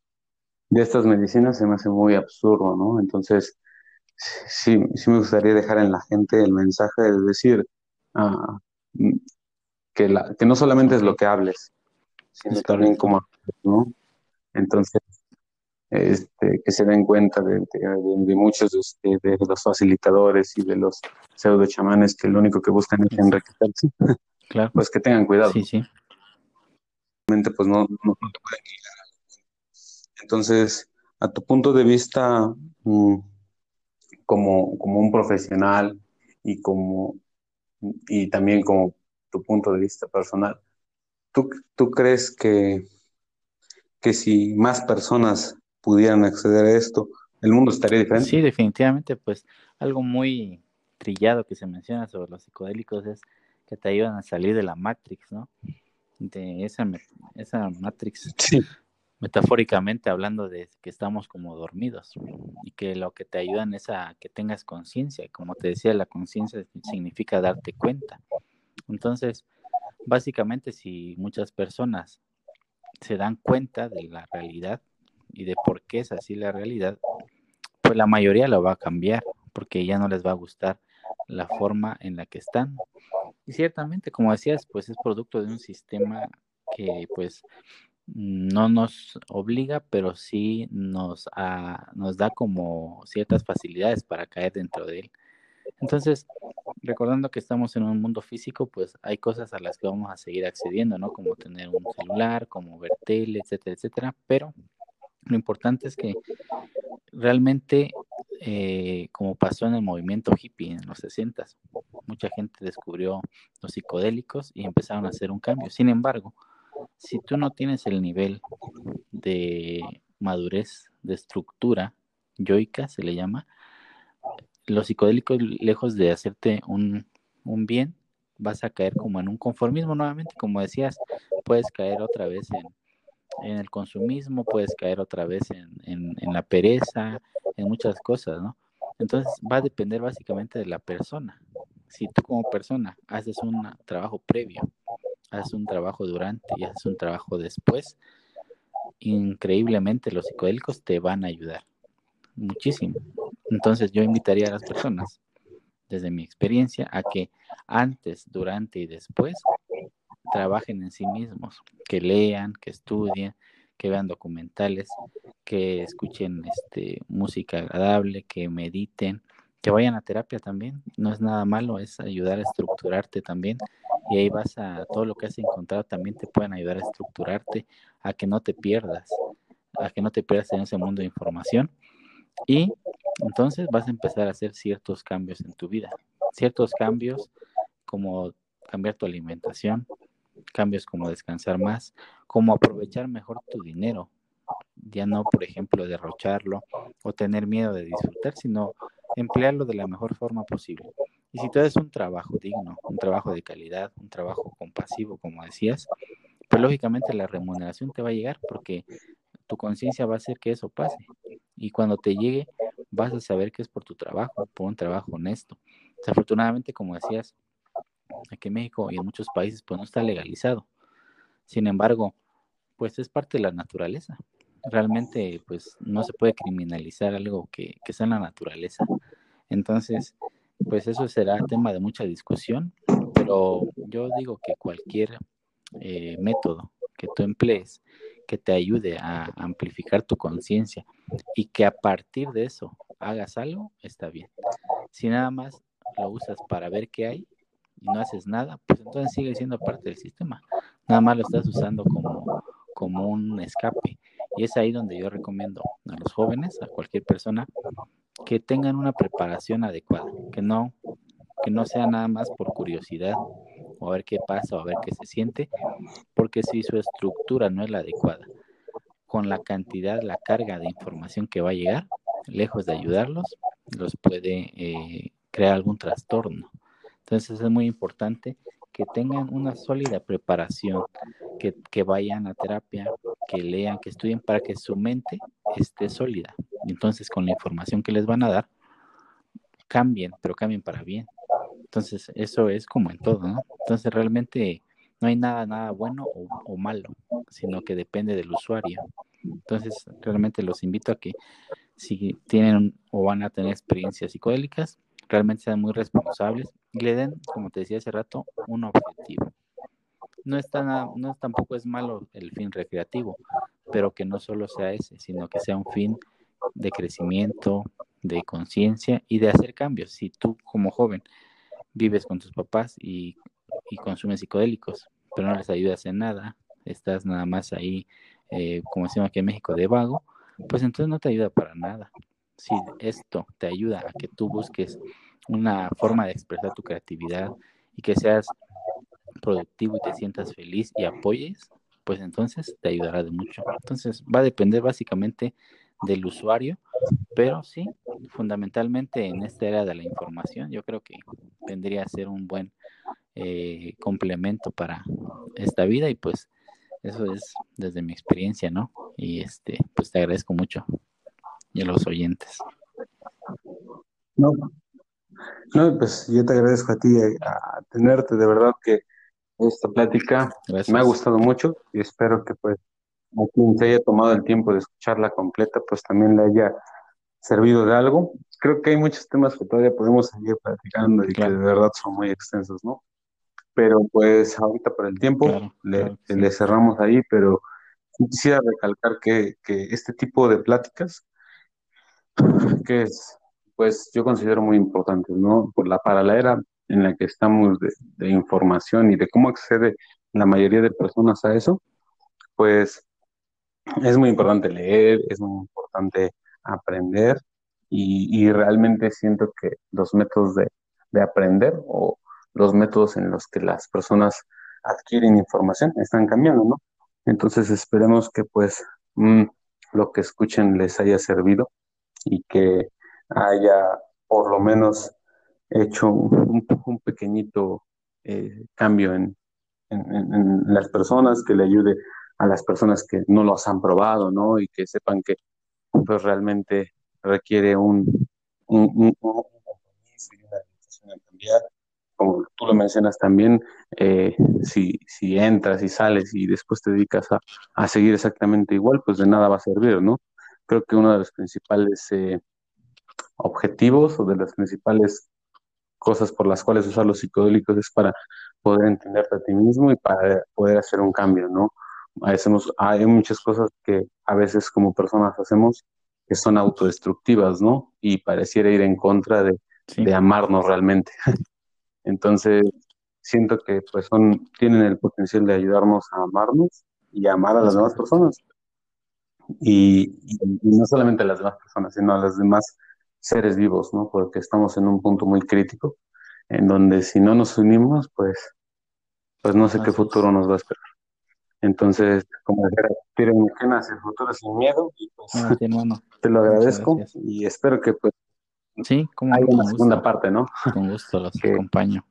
S1: de estas medicinas se me hace muy absurdo, ¿no? Entonces, sí, sí me gustaría dejar en la gente el mensaje de decir ah, que, la, que no solamente es lo que hables, sino también cómo, ¿no? Entonces, este, que se den cuenta de, muchos este, de, los facilitadores y de los pseudo chamanes que lo único que buscan es enriquecerse. Claro. Pues que tengan cuidado. Sí, sí. Pues no, no, te pueden Entonces, a tu punto de vista, mm, como, como un profesional y como y también como tu punto de vista personal, ¿tú, tú crees que, que si más personas pudieran acceder a esto, el mundo estaría diferente.
S2: Sí, definitivamente, pues algo muy trillado que se menciona sobre los psicodélicos es que te ayudan a salir de la Matrix, ¿no? De esa, esa Matrix, metafóricamente hablando de que estamos como dormidos y que lo que te ayudan es a que tengas conciencia. Como te decía, la conciencia significa darte cuenta. Entonces, básicamente, si muchas personas se dan cuenta de la realidad, y de por qué es así la realidad, pues la mayoría lo va a cambiar porque ya no les va a gustar la forma en la que están. Y ciertamente, como decías, pues es producto de un sistema que pues no nos obliga, pero sí nos, nos da como ciertas facilidades para caer dentro de él. Entonces, recordando que estamos en un mundo físico, pues hay cosas a las que vamos a seguir accediendo, ¿no? Como tener un celular, como ver tele, etcétera, etcétera, pero lo importante es que realmente, eh, como pasó en el movimiento hippie en los 60, mucha gente descubrió los psicodélicos y empezaron a hacer un cambio. Sin embargo, si tú no tienes el nivel de madurez, de estructura yoica, se le llama, los psicodélicos, lejos de hacerte un, un bien, vas a caer como en un conformismo nuevamente, como decías, puedes caer otra vez en en el consumismo, puedes caer otra vez en, la pereza, en muchas cosas, ¿no? Entonces va a depender básicamente de la persona. Si tú como persona haces un trabajo previo, haces un trabajo durante y haces un trabajo después, increíblemente los psicodélicos te van a ayudar muchísimo. Entonces yo invitaría a las personas, desde mi experiencia, a que antes, durante y después trabajen en sí mismos, que lean, que estudien, que vean documentales, que escuchen este, música agradable, que mediten, que vayan a terapia también. No es nada malo, es ayudar a estructurarte también. Y ahí vas a todo lo que has encontrado también te pueden ayudar a estructurarte, a que no te pierdas, a que no te pierdas en ese mundo de información. Y entonces vas a empezar a hacer ciertos cambios en tu vida, ciertos cambios como cambiar tu alimentación, cambios como descansar más, como aprovechar mejor tu dinero, ya no, por ejemplo, derrocharlo o tener miedo de disfrutar, sino emplearlo de la mejor forma posible. Y si tú haces un trabajo digno, un trabajo de calidad, un trabajo compasivo, como decías, pues lógicamente la remuneración te va a llegar porque tu conciencia va a hacer que eso pase. Y cuando te llegue, vas a saber que es por tu trabajo, por un trabajo honesto. Desafortunadamente, como decías, aquí en México y en muchos países pues no está legalizado. Sin embargo, pues es parte de la naturaleza. Realmente pues no se puede criminalizar algo que, que sea en la naturaleza. Entonces, pues eso será tema de mucha discusión, pero yo digo que cualquier eh, método que tú emplees que te ayude a amplificar tu conciencia y que a partir de eso hagas algo, está bien. Si nada más lo usas para ver qué hay, y no haces nada, pues entonces sigue siendo parte del sistema. Nada más lo estás usando como, como un escape. Y es ahí donde yo recomiendo a los jóvenes, a cualquier persona, que tengan una preparación adecuada, que no, que no sea nada más por curiosidad o a ver qué pasa o a ver qué se siente, porque si su estructura no es la adecuada, con la cantidad, la carga de información que va a llegar, lejos de ayudarlos, los puede eh, crear algún trastorno. Entonces es muy importante que tengan una sólida preparación, que, vayan a terapia, que lean, que estudien para que su mente esté sólida. Entonces con la información que les van a dar, cambien, pero cambien para bien. Entonces eso es como en todo. Entonces realmente no hay nada, nada bueno o, malo, sino que depende del usuario. Entonces realmente los invito a que si tienen o van a tener experiencias psicodélicas, realmente sean muy responsables y le den, como te decía hace rato, un objetivo. No, está nada, no tampoco es malo el fin recreativo, pero que no solo sea ese, sino que sea un fin de crecimiento, de conciencia y de hacer cambios. Si tú como joven vives con tus papás y, y consumes psicodélicos, pero no les ayudas en nada, estás nada más ahí, eh, como decimos aquí en México, de vago, pues entonces no te ayuda para nada. Si esto te ayuda a que tú busques una forma de expresar tu creatividad y que seas productivo y te sientas feliz y apoyes, pues entonces te ayudará de mucho. Entonces va a depender básicamente del usuario, pero sí, fundamentalmente en esta era de la información, yo creo que vendría a ser un buen eh, complemento para esta vida y pues eso es desde mi experiencia, ¿no? Y este, pues te agradezco mucho y a los oyentes.
S1: No, no, pues yo te agradezco a ti eh, a, tenerte, de verdad que esta plática me ha gustado mucho y espero que pues a quien se haya tomado el tiempo de escucharla completa, pues también le haya servido de algo. Creo que hay muchos temas que todavía podemos seguir platicando y que de verdad son muy extensos, ¿no? Pero pues ahorita por el tiempo le, cerramos ahí, pero quisiera recalcar que, que este tipo de pláticas, que es, pues yo considero muy importantes, ¿no? Por la, para la era en la que estamos de, de información y de cómo accede la mayoría de personas a eso, pues es muy importante leer, es muy importante aprender y, y realmente siento que los métodos de, de, aprender o los métodos en los que las personas adquieren información están cambiando, ¿no? Entonces esperemos que pues mm, lo que escuchen les haya servido y que haya por lo menos hecho un, un pequeñito eh, cambio en, las personas, que le ayude a las personas que no los han probado, ¿no? Y que sepan que pues realmente requiere un, compromiso y una dedicación a cambiar. Como tú lo mencionas también, eh, si, si entras y sales y después te dedicas a, a, seguir exactamente igual, pues de nada va a servir, ¿no? Creo que uno de los principales eh, objetivos o de las principales cosas por las cuales usar los psicodélicos es para poder entenderte a ti mismo y para poder hacer un cambio, ¿no? Hacemos, hay muchas cosas que a veces como personas hacemos que son autodestructivas, ¿no? Y pareciera ir en contra de, sí. de amarnos realmente. Entonces, siento que pues son, tienen el potencial de ayudarnos a amarnos y a amar a las demás personas. Y, y, y, no solamente a las demás personas, sino a los demás seres vivos, ¿no? Porque estamos en un punto muy crítico, en donde si no nos unimos, pues, pues no sé Así qué futuro es. nos va a esperar. Entonces, como dijera, tiren genas, el futuro sin miedo, y pues
S2: ah, sí,
S1: te lo agradezco y espero que pues
S2: sí, como
S1: haya una segunda parte, ¿no?
S2: Con gusto los que, acompaño.